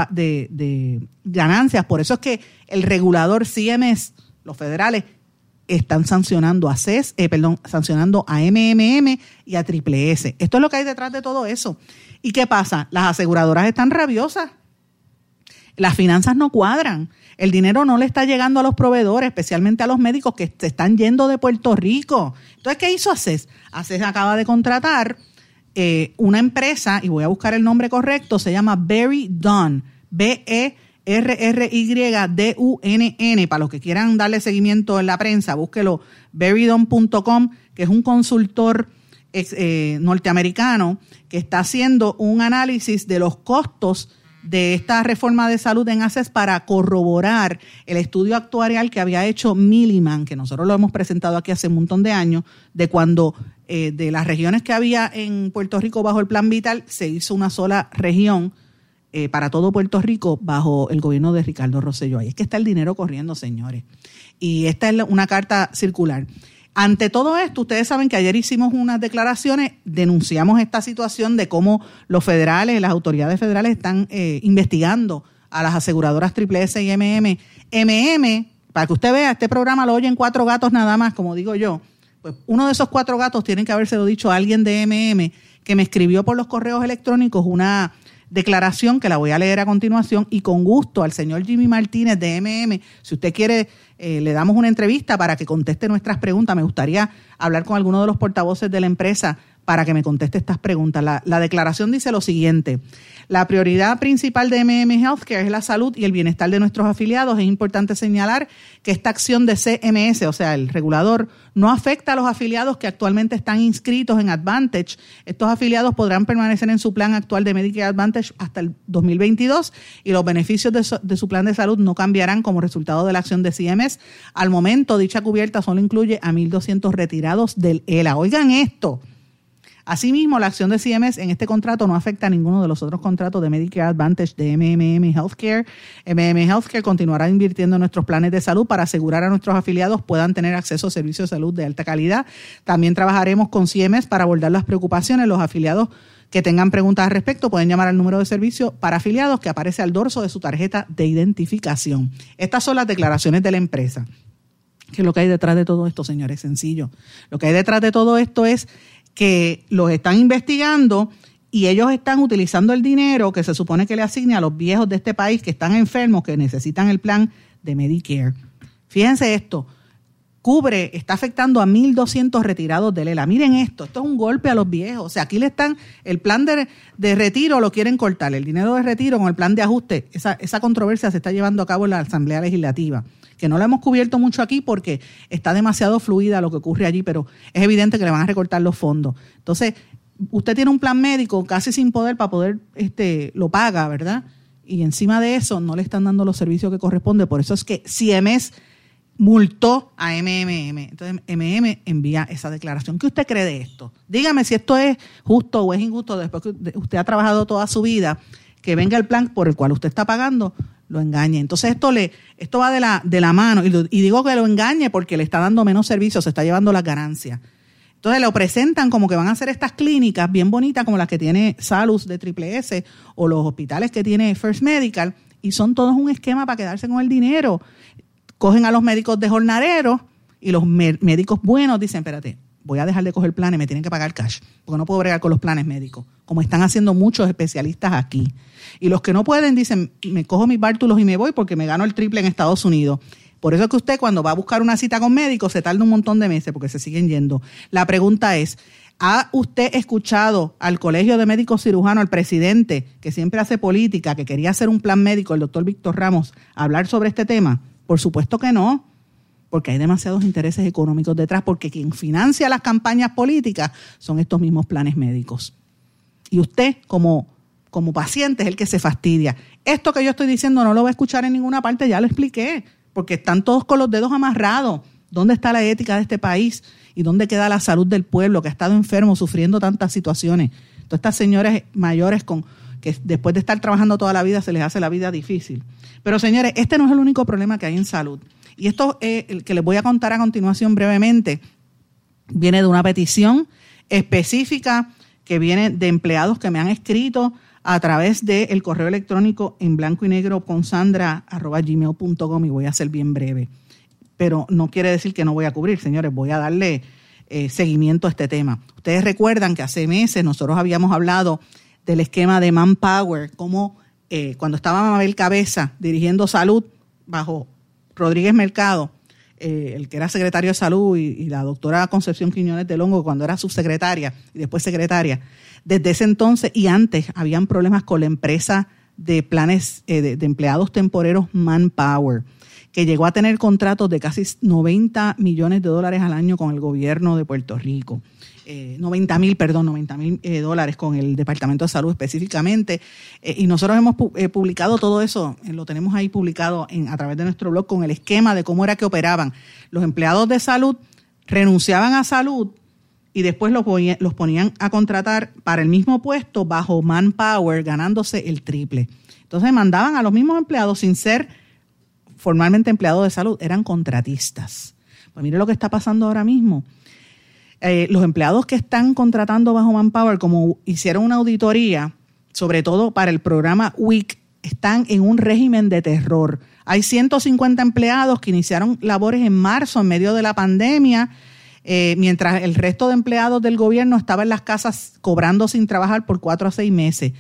[SPEAKER 1] de ganancias. Por eso es que el regulador CMS los federales están sancionando a CES, eh, perdón, sancionando a MMM y a Triple S. Esto es lo que hay detrás de todo eso. ¿Y qué pasa? Las aseguradoras están rabiosas. Las finanzas no cuadran. El dinero no le está llegando a los proveedores, especialmente a los médicos que se están yendo de Puerto Rico. Entonces, ¿qué hizo ACES? ACES acaba de contratar eh, una empresa, y voy a buscar el nombre correcto, se llama Berry Dunn, B-E R-R-Y-D-U-N-N, para los que quieran darle seguimiento en la prensa, búsquelo, veridon.com, que es un consultor eh, norteamericano que está haciendo un análisis de los costos de esta reforma de salud en ACES para corroborar el estudio actuarial que había hecho Milliman, que nosotros lo hemos presentado aquí hace un montón de años, de cuando eh, de las regiones que había en Puerto Rico bajo el plan vital se hizo una sola región eh, para todo Puerto Rico bajo el gobierno de Ricardo Rosselló. Ahí es que está el dinero corriendo, señores. Y esta es una carta circular. Ante todo esto, ustedes saben que ayer hicimos unas declaraciones, denunciamos esta situación de cómo los federales, las autoridades federales están eh, investigando a las aseguradoras Triple S y MM. MM, para que usted vea, este programa lo oyen cuatro gatos nada más, como digo yo. Pues uno de esos cuatro gatos tienen que habérselo dicho a alguien de MM que me escribió por los correos electrónicos una, declaración que la voy a leer a continuación y con gusto al señor Jimmy Martínez de MM, si usted quiere, eh, le damos una entrevista para que conteste nuestras preguntas. Me gustaría hablar con alguno de los portavoces de la empresa para que me conteste estas preguntas. La, la declaración dice lo siguiente. La prioridad principal de MM Healthcare es la salud y el bienestar de nuestros afiliados. Es importante señalar que esta acción de CMS, o sea, el regulador, no afecta a los afiliados que actualmente están inscritos en Advantage. Estos afiliados podrán permanecer en su plan actual de Medicare Advantage hasta el 2022 y los beneficios de su, de su plan de salud no cambiarán como resultado de la acción de CMS. Al momento, dicha cubierta solo incluye a 1.200 retirados del ELA. Oigan esto. Asimismo, la acción de CMS en este contrato no afecta a ninguno de los otros contratos de Medicare Advantage de MMM Healthcare. MMM Healthcare continuará invirtiendo en nuestros planes de salud para asegurar a nuestros afiliados puedan tener acceso a servicios de salud de alta calidad. También trabajaremos con CMS para abordar las preocupaciones. Los afiliados que tengan preguntas al respecto pueden llamar al número de servicio para afiliados que aparece al dorso de su tarjeta de identificación. Estas son las declaraciones de la empresa. ¿Qué es lo que hay detrás de todo esto, señores? Sencillo. Lo que hay detrás de todo esto es que los están investigando y ellos están utilizando el dinero que se supone que le asigne a los viejos de este país que están enfermos, que necesitan el plan de Medicare. Fíjense esto, cubre, está afectando a 1.200 retirados de Lela. Miren esto, esto es un golpe a los viejos. O sea, aquí le están, el plan de, de retiro lo quieren cortar, el dinero de retiro con el plan de ajuste. Esa, esa controversia se está llevando a cabo en la Asamblea Legislativa, que no la hemos cubierto mucho aquí porque está demasiado fluida lo que ocurre allí, pero es evidente que le van a recortar los fondos. Entonces, usted tiene un plan médico casi sin poder para poder, este, lo paga, ¿verdad? Y encima de eso no le están dando los servicios que corresponde. Por eso es que CMS multó a MMM. Entonces, MMM envía esa declaración. ¿Qué usted cree de esto? Dígame si esto es justo o es injusto después que usted ha trabajado toda su vida, que venga el plan por el cual usted está pagando, lo engañe. Entonces, esto le esto va de la, de la mano. Y, y digo que lo engañe porque le está dando menos servicios, se está llevando las ganancias. Entonces lo presentan como que van a hacer estas clínicas bien bonitas como las que tiene Salus de Triple S o los hospitales que tiene First Medical y son todos un esquema para quedarse con el dinero cogen a los médicos de jornaleros y los médicos buenos dicen, espérate, voy a dejar de coger planes, me tienen que pagar cash, porque no puedo bregar con los planes médicos, como están haciendo muchos especialistas aquí. Y los que no pueden dicen, me cojo mis bártulos y me voy porque me gano el triple en Estados Unidos. Por eso es que usted cuando va a buscar una cita con médicos se tarda un montón de meses porque se siguen yendo. La pregunta es, ¿ha usted escuchado al Colegio de Médicos Cirujanos, al presidente, que siempre hace política, que quería hacer un plan médico, el doctor Víctor Ramos, hablar sobre este tema? Por supuesto que no, porque hay demasiados intereses económicos detrás, porque quien financia las campañas políticas son estos mismos planes médicos. Y usted, como, como paciente, es el que se fastidia. Esto que yo estoy diciendo no lo va a escuchar en ninguna parte, ya lo expliqué, porque están todos con los dedos amarrados. ¿Dónde está la ética de este país? ¿Y dónde queda la salud del pueblo que ha estado enfermo, sufriendo tantas situaciones? Todas estas señores mayores con, que después de estar trabajando toda la vida se les hace la vida difícil. Pero señores, este no es el único problema que hay en salud. Y esto eh, el que les voy a contar a continuación brevemente viene de una petición específica que viene de empleados que me han escrito a través del correo electrónico en blanco y negro con sandra y voy a ser bien breve. Pero no quiere decir que no voy a cubrir, señores, voy a darle eh, seguimiento a este tema. Ustedes recuerdan que hace meses nosotros habíamos hablado del esquema de Manpower, como eh, cuando estaba Mabel Cabeza dirigiendo salud bajo Rodríguez Mercado, eh, el que era secretario de salud, y, la doctora Concepción Quiñones de Longo, cuando era subsecretaria y después secretaria, desde ese entonces y antes habían problemas con la empresa de planes eh, de, de, empleados temporeros Manpower, que llegó a tener contratos de casi 90 millones de dólares al año con el gobierno de Puerto Rico. 90 eh, mil, perdón, 90 mil eh, dólares con el Departamento de Salud específicamente. Eh, y nosotros hemos publicado todo eso, lo tenemos ahí publicado en, a través de nuestro blog con el esquema de cómo era que operaban. Los empleados de salud renunciaban a salud y después los, los ponían a contratar para el mismo puesto bajo manpower, ganándose el triple. Entonces mandaban a los mismos empleados sin ser formalmente empleados de salud, eran contratistas. Pues mire lo que está pasando ahora mismo eh, los empleados que están contratando bajo Manpower, como hicieron una auditoría, sobre todo para el programa WIC, están en un régimen de terror. Hay 150 empleados que iniciaron labores en marzo, en medio de la pandemia, eh, mientras el resto de empleados del gobierno estaba en las casas cobrando sin trabajar por cuatro a seis meses.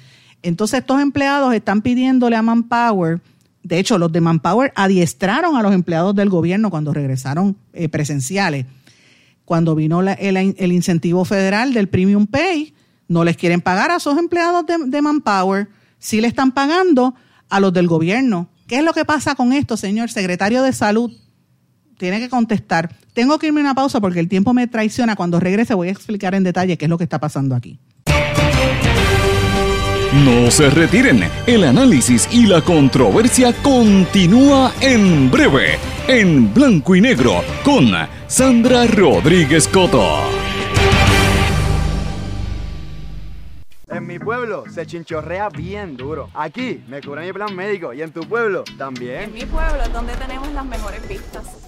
[SPEAKER 1] Entonces estos empleados están pidiéndole a Manpower, de hecho los de Manpower adiestraron a los empleados del gobierno cuando regresaron eh, presenciales cuando vino el, incentivo federal del Premium Pay, no les quieren pagar a esos empleados de, Manpower, sí le están pagando a los del gobierno. ¿Qué es lo que pasa con esto, señor secretario de Salud? Tiene que contestar. Tengo que irme a una pausa porque el tiempo me traiciona. Cuando regrese voy a explicar en detalle qué es lo que está pasando aquí.
[SPEAKER 2] No se retiren, el análisis y la controversia continúa en breve, en blanco y negro, con Sandra Rodríguez Coto.
[SPEAKER 3] En mi pueblo se chinchorrea bien duro. Aquí me cubre mi plan médico y en tu pueblo también.
[SPEAKER 4] En mi pueblo es donde tenemos las mejores vistas.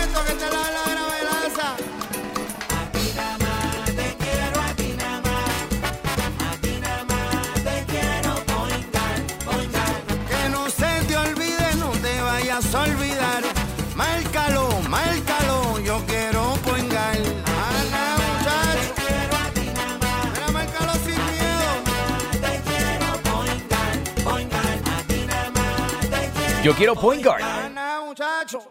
[SPEAKER 5] vayas a olvidar. Márcalo, márcalo, yo quiero poingar. Ana, muchacho. Mira, márcalo sin miedo.
[SPEAKER 6] Yo quiero Point Guard.
[SPEAKER 5] Ana, muchacho.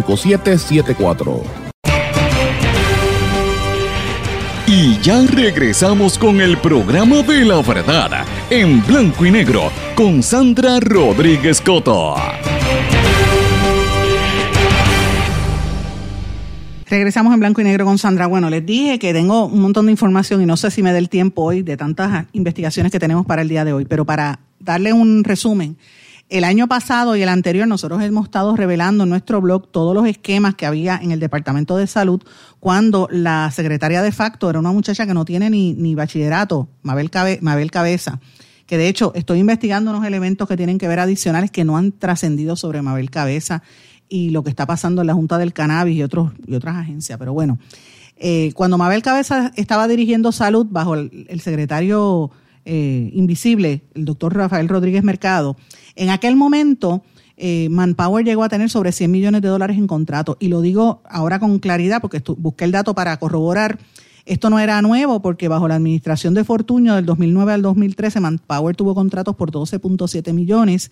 [SPEAKER 2] Y ya regresamos con el programa de la verdad en blanco y negro con Sandra Rodríguez Coto.
[SPEAKER 1] Regresamos en blanco y negro con Sandra. Bueno, les dije que tengo un montón de información y no sé si me dé el tiempo hoy de tantas investigaciones que tenemos para el día de hoy, pero para darle un resumen, el año pasado y el anterior nosotros hemos estado revelando en nuestro blog todos los esquemas que había en el Departamento de Salud cuando la secretaria de facto era una muchacha que no tiene ni, bachillerato, Mabel, Cabe, Mabel Cabeza, que de hecho estoy investigando unos elementos que tienen que ver adicionales que no han trascendido sobre Mabel Cabeza y lo que está pasando en la Junta del Cannabis y, otros, y otras agencias. Pero bueno, eh, cuando Mabel Cabeza estaba dirigiendo salud bajo el, el secretario eh, invisible, el doctor Rafael Rodríguez Mercado, en aquel momento eh, Manpower llegó a tener sobre 100 millones de dólares en contrato. Y lo digo ahora con claridad porque busqué el dato para corroborar. Esto no era nuevo porque bajo la administración de Fortuño del 2009 al 2013 Manpower tuvo contratos por 12.7 millones.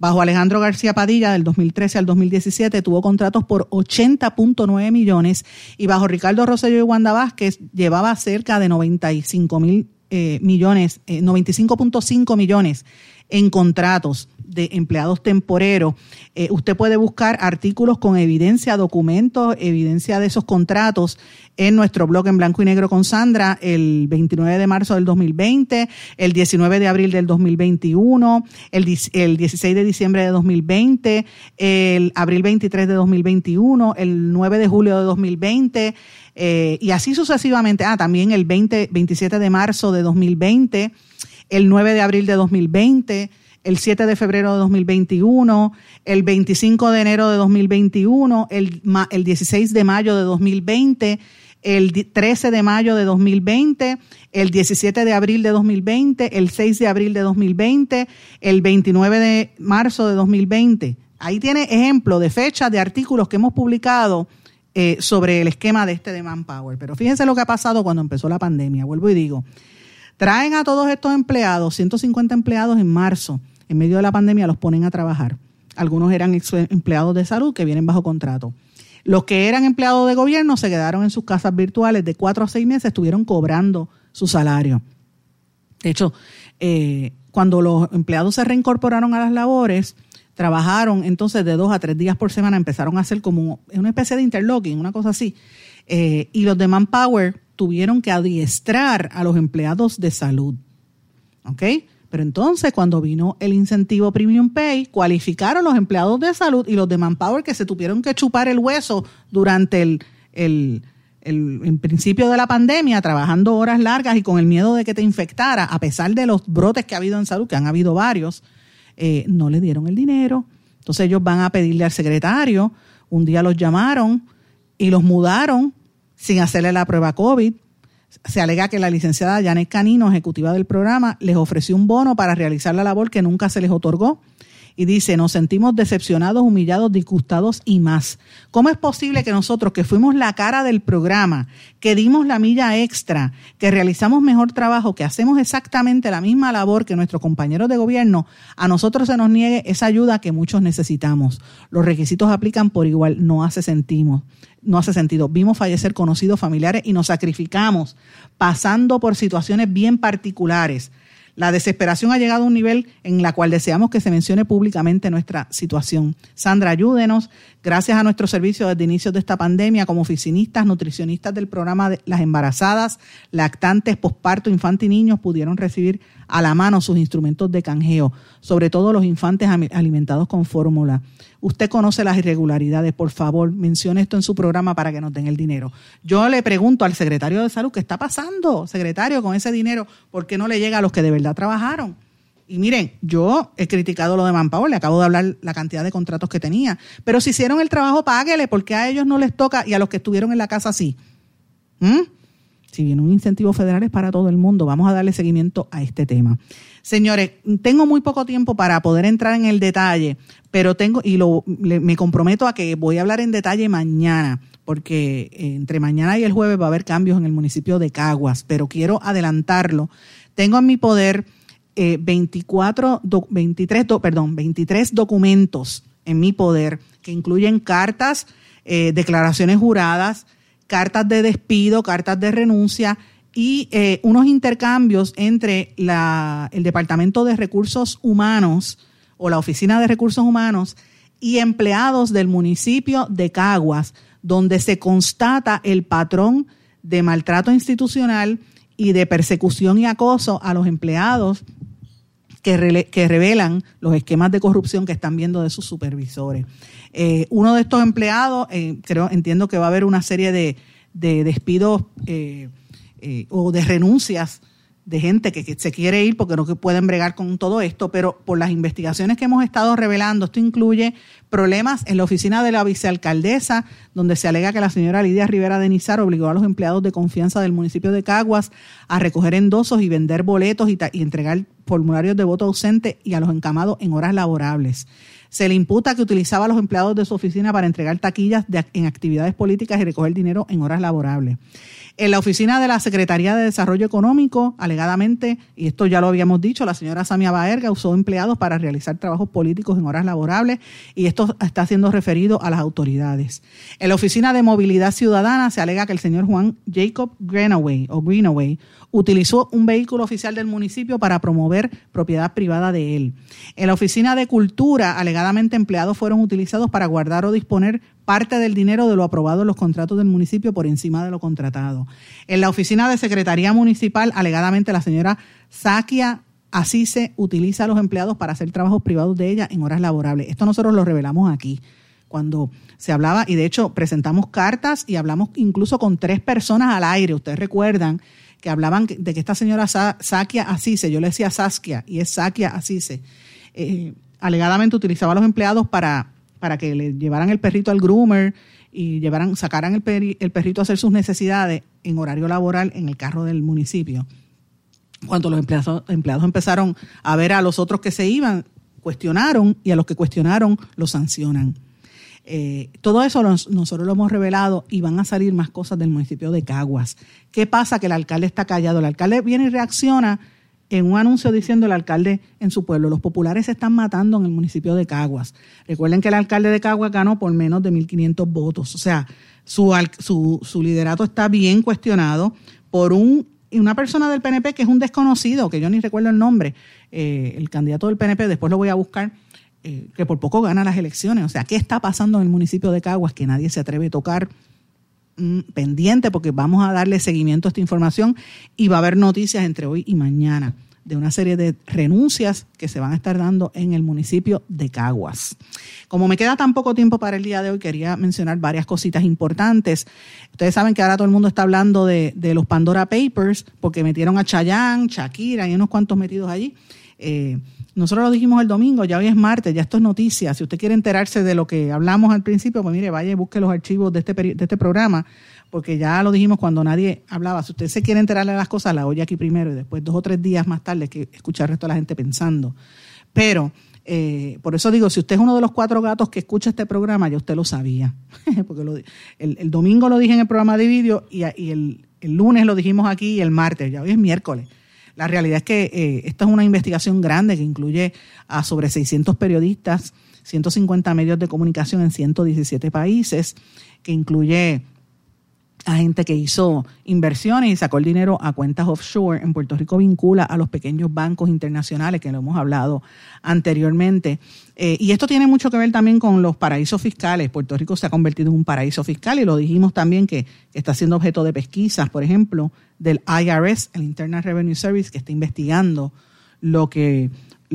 [SPEAKER 1] Bajo Alejandro García Padilla del 2013 al 2017 tuvo contratos por 80.9 millones y bajo Ricardo Rosselló y Wanda Vázquez llevaba cerca de 95 mil eh, millones, eh, 95.5 millones en contratos de empleados temporeros. Eh, usted puede buscar artículos con evidencia, documentos, evidencia de esos contratos en nuestro blog en blanco y negro con Sandra el 29 de marzo del 2020, el 19 de abril del 2021, el, el 16 de diciembre de 2020, el abril 23 de 2021, el 9 de julio de 2020. Eh, y así sucesivamente. Ah, también el 20, 27 de marzo de 2020, el 9 de abril de 2020, el 7 de febrero de 2021, el 25 de enero de 2021, el, el 16 de mayo de 2020, el 13 de mayo de 2020, el 17 de abril de 2020, el 6 de abril de 2020, el 29 de marzo de 2020. Ahí tiene ejemplo de fechas de artículos que hemos publicado eh, sobre el esquema de este de Manpower. Pero fíjense lo que ha pasado cuando empezó la pandemia. Vuelvo y digo, traen a todos estos empleados, 150 empleados en marzo, en medio de la pandemia los ponen a trabajar. Algunos eran empleados de salud que vienen bajo contrato. Los que eran empleados de gobierno se quedaron en sus casas virtuales de cuatro a seis meses, estuvieron cobrando su salario. De hecho, eh, cuando los empleados se reincorporaron a las labores, trabajaron entonces de dos a tres días por semana, empezaron a hacer como una especie de interlocking, una cosa así. Eh, y los de Manpower tuvieron que adiestrar a los empleados de salud. ¿Ok? Pero entonces, cuando vino el incentivo Premium Pay, cualificaron los empleados de salud y los de Manpower que se tuvieron que chupar el hueso durante el, el, el, principio de la pandemia, trabajando horas largas y con el miedo de que te infectara, a pesar de los brotes que ha habido en salud, que han habido varios, eh, no le dieron el dinero. Entonces ellos van a pedirle al secretario, un día los llamaron y los mudaron sin hacerle la prueba COVID se alega que la licenciada Janet Canino, ejecutiva del programa, les ofreció un bono para realizar la labor que nunca se les otorgó. Y dice, nos sentimos decepcionados, humillados, disgustados y más. ¿Cómo es posible que nosotros, que fuimos la cara del programa, que dimos la milla extra, que realizamos mejor trabajo, que hacemos exactamente la misma labor que nuestros compañeros de gobierno, a nosotros se nos niegue esa ayuda que muchos necesitamos? Los requisitos aplican por igual, no hace sentido no hace sentido. Vimos fallecer conocidos familiares y nos sacrificamos pasando por situaciones bien particulares. La desesperación ha llegado a un nivel en la cual deseamos que se mencione públicamente nuestra situación. Sandra, ayúdenos. Gracias a nuestro servicio desde inicios de esta pandemia, como oficinistas, nutricionistas del programa de las embarazadas, lactantes, posparto, infantes y niños pudieron recibir a la mano sus instrumentos de canjeo, sobre todo los infantes alimentados con fórmula. Usted conoce las irregularidades, por favor, mencione esto en su programa para que nos den el dinero. Yo le pregunto al secretario de salud, ¿qué está pasando, secretario, con ese dinero? ¿Por qué no le llega a los que de verdad trabajaron? Y miren, yo he criticado lo de Manpower, le acabo de hablar la cantidad de contratos que tenía, pero si hicieron el trabajo, páguele, porque a ellos no les toca y a los que estuvieron en la casa sí. ¿Mm? Si viene un incentivo federal es para todo el mundo, vamos a darle seguimiento a este tema. Señores, tengo muy poco tiempo para poder entrar en el detalle, pero tengo, y lo, me comprometo a que voy a hablar en detalle mañana, porque entre mañana y el jueves va a haber cambios en el municipio de Caguas, pero quiero adelantarlo. Tengo en mi poder 24, eh, 23, perdón, 23 documentos en mi poder que incluyen cartas, eh, declaraciones juradas, cartas de despido, cartas de renuncia y eh, unos intercambios entre la, el Departamento de Recursos Humanos o la Oficina de Recursos Humanos y empleados del municipio de Caguas, donde se constata el patrón de maltrato institucional y de persecución y acoso a los empleados que, revelan los esquemas de corrupción que están viendo de sus supervisores. Eh, uno de estos empleados, eh, creo, entiendo que va a haber una serie de, despidos o de renuncias de gente que, se quiere ir porque no pueden bregar con todo esto, pero por las investigaciones que hemos estado revelando, esto incluye problemas en la oficina de la vicealcaldesa, donde se alega que la señora Lidia Rivera de Nizar obligó a los empleados de confianza del municipio de Caguas a recoger endosos y vender boletos y, y entregar formularios de voto ausente y a los encamados en horas laborables. Se le imputa que utilizaba a los empleados de su oficina para entregar taquillas en actividades políticas y recoger dinero en horas laborables. En la oficina de la Secretaría de Desarrollo Económico, alegadamente, y esto ya lo habíamos dicho, la señora Samia Baerga usó empleados para realizar trabajos políticos en horas laborables y esto está siendo referido a las autoridades. En la oficina de Movilidad Ciudadana se alega que el señor Juan Jacob Greenaway o Greenaway utilizó un vehículo oficial del municipio para promover propiedad privada de él. En la oficina de Cultura, alegadamente empleados fueron utilizados para guardar o disponer parte del dinero de lo aprobado en los contratos del municipio por encima de lo contratado. En la oficina de Secretaría Municipal, alegadamente la señora Sakia Asise utiliza a los empleados para hacer trabajos privados de ella en horas laborables. Esto nosotros lo revelamos aquí cuando se hablaba, y de hecho presentamos cartas y hablamos incluso con tres personas al aire. Ustedes recuerdan que hablaban de que esta señora Sakia Asise, yo le decía Saskia y es Sakia Asise, eh, alegadamente utilizaba a los empleados para para que le llevaran el perrito al groomer y llevaran, sacaran el, perrito a hacer sus necesidades en horario laboral en el carro del municipio. Cuando los empleados, empleados empezaron a ver a los otros que se iban, cuestionaron y a los que cuestionaron los sancionan. Eh, todo eso nosotros lo hemos revelado y van a salir más cosas del municipio de Caguas. ¿Qué pasa? Que el alcalde está callado. El alcalde viene y reacciona en un anuncio diciendo el alcalde en su pueblo, los populares se están matando en el municipio de Caguas. Recuerden que el alcalde de Caguas ganó por menos de 1.500 votos. O sea, su, su, su liderato está bien cuestionado por un, una persona del PNP que es un desconocido, que yo ni recuerdo el nombre, eh, el candidato del PNP, después lo voy a buscar, eh, que por poco gana las elecciones. O sea, ¿qué está pasando en el municipio de Caguas que nadie se atreve a tocar? Mm, pendiente porque vamos a darle seguimiento a esta información y va a haber noticias entre hoy y mañana de una serie de renuncias que se van a estar dando en el municipio de Caguas. Como me queda tan poco tiempo para el día de hoy, quería mencionar varias cositas importantes. Ustedes saben que ahora todo el mundo está hablando de, los Pandora Papers porque metieron a Chayanne, Shakira y unos cuantos metidos allí. Eh, nosotros lo dijimos el domingo, ya hoy es martes, ya esto es noticia. Si usted quiere enterarse de lo que hablamos al principio, pues mire, vaya y busque los archivos de este, de este programa, porque ya lo dijimos cuando nadie hablaba. Si usted se quiere enterar de las cosas, la oye aquí primero y después dos o tres días más tarde que escuchar el resto de la gente pensando. Pero, eh, por eso digo, si usted es uno de los cuatro gatos que escucha este programa, ya usted lo sabía. porque el, domingo lo dije en el programa de vídeo y, el, el lunes lo dijimos aquí y el martes, ya hoy es miércoles. La realidad es que eh, esta es una investigación grande que incluye a sobre 600 periodistas, 150 medios de comunicación en 117 países, que incluye a gente que hizo inversiones y sacó el dinero a cuentas offshore. En Puerto Rico vincula a los pequeños bancos internacionales, que lo hemos hablado anteriormente. Eh, y esto tiene mucho que ver también con los paraísos fiscales. Puerto Rico se ha convertido en un paraíso fiscal y lo dijimos también que está siendo objeto de pesquisas, por ejemplo, del IRS, el Internal Revenue Service, que está investigando lo que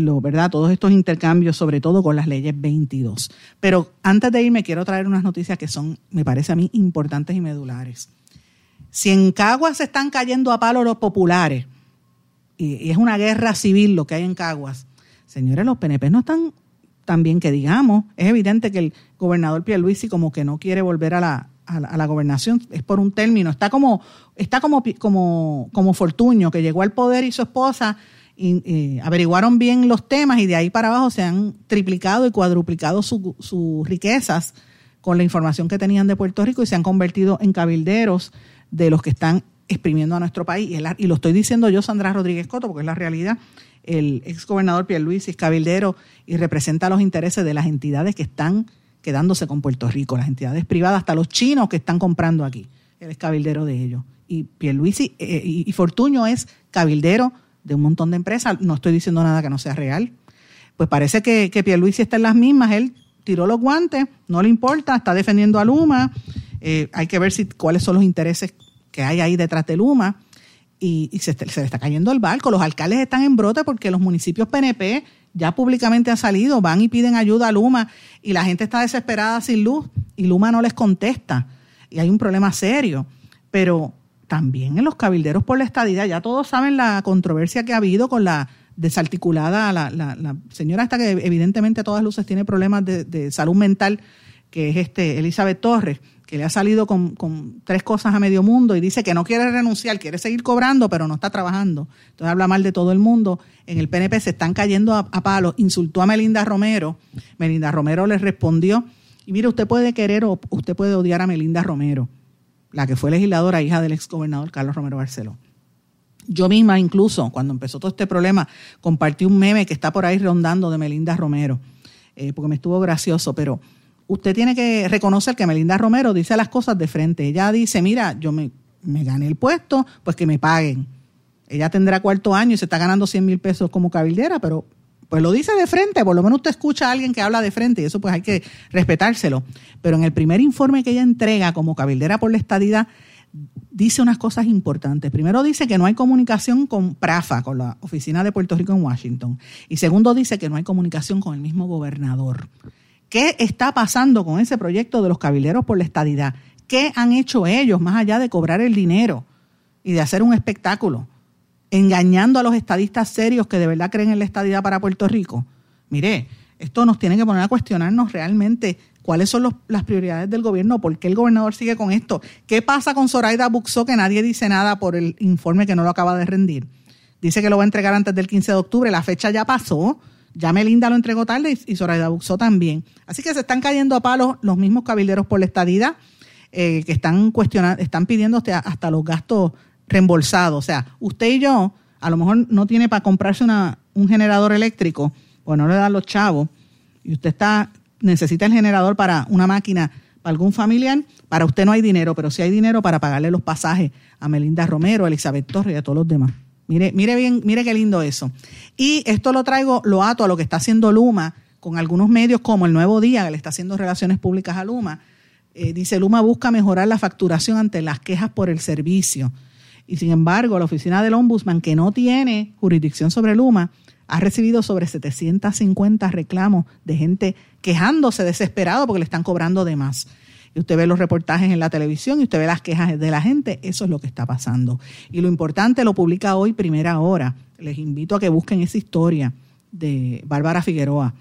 [SPEAKER 1] lo, ¿verdad? Todos estos intercambios, sobre todo con las leyes 22. Pero antes de irme, quiero traer unas noticias que son, me parece a mí, importantes y medulares. Si en Caguas se están cayendo a palo los populares, y, es una guerra civil lo que hay en Caguas, señores, los PNP no están tan bien que digamos. Es evidente que el gobernador Pierluisi como que no quiere volver a la, a la, a la gobernación, es por un término. Está como, está como, como, como Fortuño, que llegó al poder y su esposa averiguaron bien los temas y de ahí para abajo se han triplicado y cuadruplicado su- sus riquezas con la información que tenían de Puerto Rico y se han convertido en cabilderos de los que están exprimiendo a nuestro país. Y, lo estoy diciendo yo, Sandra Rodríguez Coto, porque es la realidad. El ex gobernador Pierluisi es cabildero y representa los intereses de las entidades que están quedándose con Puerto Rico, las entidades privadas, hasta los chinos que están comprando aquí. Él es cabildero de ellos. Y Pierluisi eh, y, y Fortuño es cabildero de un montón de empresas. No estoy diciendo nada que no sea real. Pues parece que, que Pierluisi está en las mismas. Él tiró los guantes, no le importa, está defendiendo a Luma. Eh, hay que ver si cuáles son los intereses que hay ahí detrás de Luma. Y, se, se le está cayendo el barco. Los alcaldes están en brote porque los municipios PNP ya públicamente han salido, van y piden ayuda a Luma y la gente está desesperada sin luz y Luma no les contesta. Y hay un problema serio. Pero también en los cabilderos por la estadidad, ya todos saben la controversia que ha habido con la desarticulada, la, la, señora esta que evidentemente a todas luces tiene problemas de, de salud mental, que es este Elizabeth Torres, que le ha salido con, con tres cosas a medio mundo y dice que no quiere renunciar, quiere seguir cobrando, pero no está trabajando. Entonces habla mal de todo el mundo. En el PNP se están cayendo a, a palos. Insultó a Melinda Romero. Melinda Romero le respondió, y mire, usted puede querer o usted puede odiar a Melinda Romero, la que fue legisladora, hija del exgobernador Carlos Romero Barceló. Yo misma incluso, cuando empezó todo este problema, compartí un meme que está por ahí rondando de Melinda Romero, eh, porque me estuvo gracioso, pero usted tiene que reconocer que Melinda Romero dice las cosas de frente. Ella dice, mira, yo me, me gané el puesto, pues que me paguen. Ella tendrá cuarto año y se está ganando 100 mil pesos como cabildera, pero pues lo dice de frente, por lo menos usted escucha a alguien que habla de frente y eso pues hay que respetárselo. Pero en el primer informe que ella entrega como cabildera por la estadidad, dice unas cosas importantes. Primero dice que no hay comunicación con PRAFA, con la Oficina de Puerto Rico en Washington. Y segundo dice que no hay comunicación con el mismo gobernador. ¿Qué está pasando con ese proyecto de los cabilderos por la estadidad? ¿Qué han hecho ellos más allá de cobrar el dinero y de hacer un espectáculo? Engañando a los estadistas serios que de verdad creen en la estadidad para Puerto Rico. Mire, esto nos tiene que poner a cuestionarnos realmente cuáles son las prioridades del gobierno, por qué el gobernador sigue con esto, qué pasa con Zoraida Buxó, que nadie dice nada por el informe que no lo acaba de rendir. Dice que lo va a entregar antes del 15 de octubre, la fecha ya pasó, ya Melinda lo entregó tarde y, Zoraida Buxó también. Así que se están cayendo a palos los mismos cabilderos por la estadidad, eh, que están cuestionando, están pidiendo hasta los gastos reembolsados. O sea, usted y yo, a lo mejor no tiene para comprarse una, un generador eléctrico, pues no le dan los chavos, y usted está necesita el generador para una máquina para algún familiar, para usted no hay dinero, pero sí hay dinero para pagarle los pasajes a Melinda Romero, a Elizabeth Torres y a todos los demás. Mire, mire bien, mire qué lindo eso. Y esto lo traigo, lo ato a lo que está haciendo Luma con algunos medios como el Nuevo Día, que le está haciendo relaciones públicas a Luma. Eh, dice, Luma busca mejorar la facturación ante las quejas por el servicio. Y sin embargo, la oficina del Ombudsman, que no tiene jurisdicción sobre Luma, ha recibido sobre 750 reclamos de gente quejándose desesperado porque le están cobrando de más. Y usted ve los reportajes en la televisión y usted ve las quejas de la gente, eso es lo que está pasando. Y lo importante lo publica hoy Primera Hora. Les invito a que busquen esa historia de Bárbara Figueroa.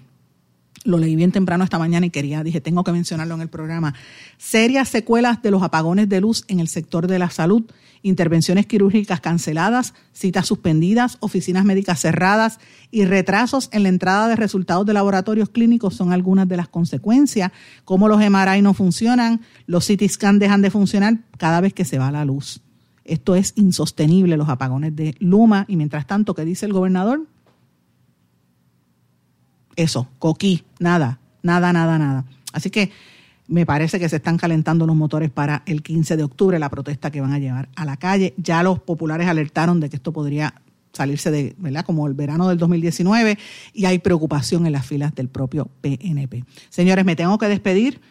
[SPEAKER 1] Lo leí bien temprano esta mañana y quería, dije, tengo que mencionarlo en el programa. Serias secuelas de los apagones de luz en el sector de la salud, intervenciones quirúrgicas canceladas, citas suspendidas, oficinas médicas cerradas y retrasos en la entrada de resultados de laboratorios clínicos son algunas de las consecuencias. Cómo los MRI no funcionan, los CT scan dejan de funcionar cada vez que se va la luz. Esto es insostenible, los apagones de Luma. Y mientras tanto, ¿qué dice el gobernador? Eso, coquí, nada, nada, nada, nada. Así que me parece que se están calentando los motores para el 15 de octubre, la protesta que van a llevar a la calle. Ya los populares alertaron de que esto podría salirse de, ¿verdad? Como el verano del 2019 y hay preocupación en las filas del propio PNP. Señores, me tengo que despedir.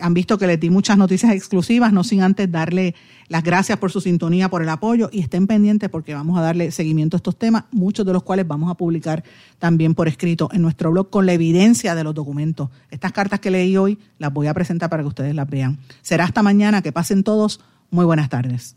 [SPEAKER 1] Han visto que les di muchas noticias exclusivas, no sin antes darle las gracias por su sintonía, por el apoyo y estén pendientes porque vamos a darle seguimiento a estos temas, muchos de los cuales vamos a publicar también por escrito en nuestro blog con la evidencia de los documentos. Estas cartas que leí hoy las voy a presentar para que ustedes las vean. Será hasta mañana, que pasen todos. Muy buenas tardes.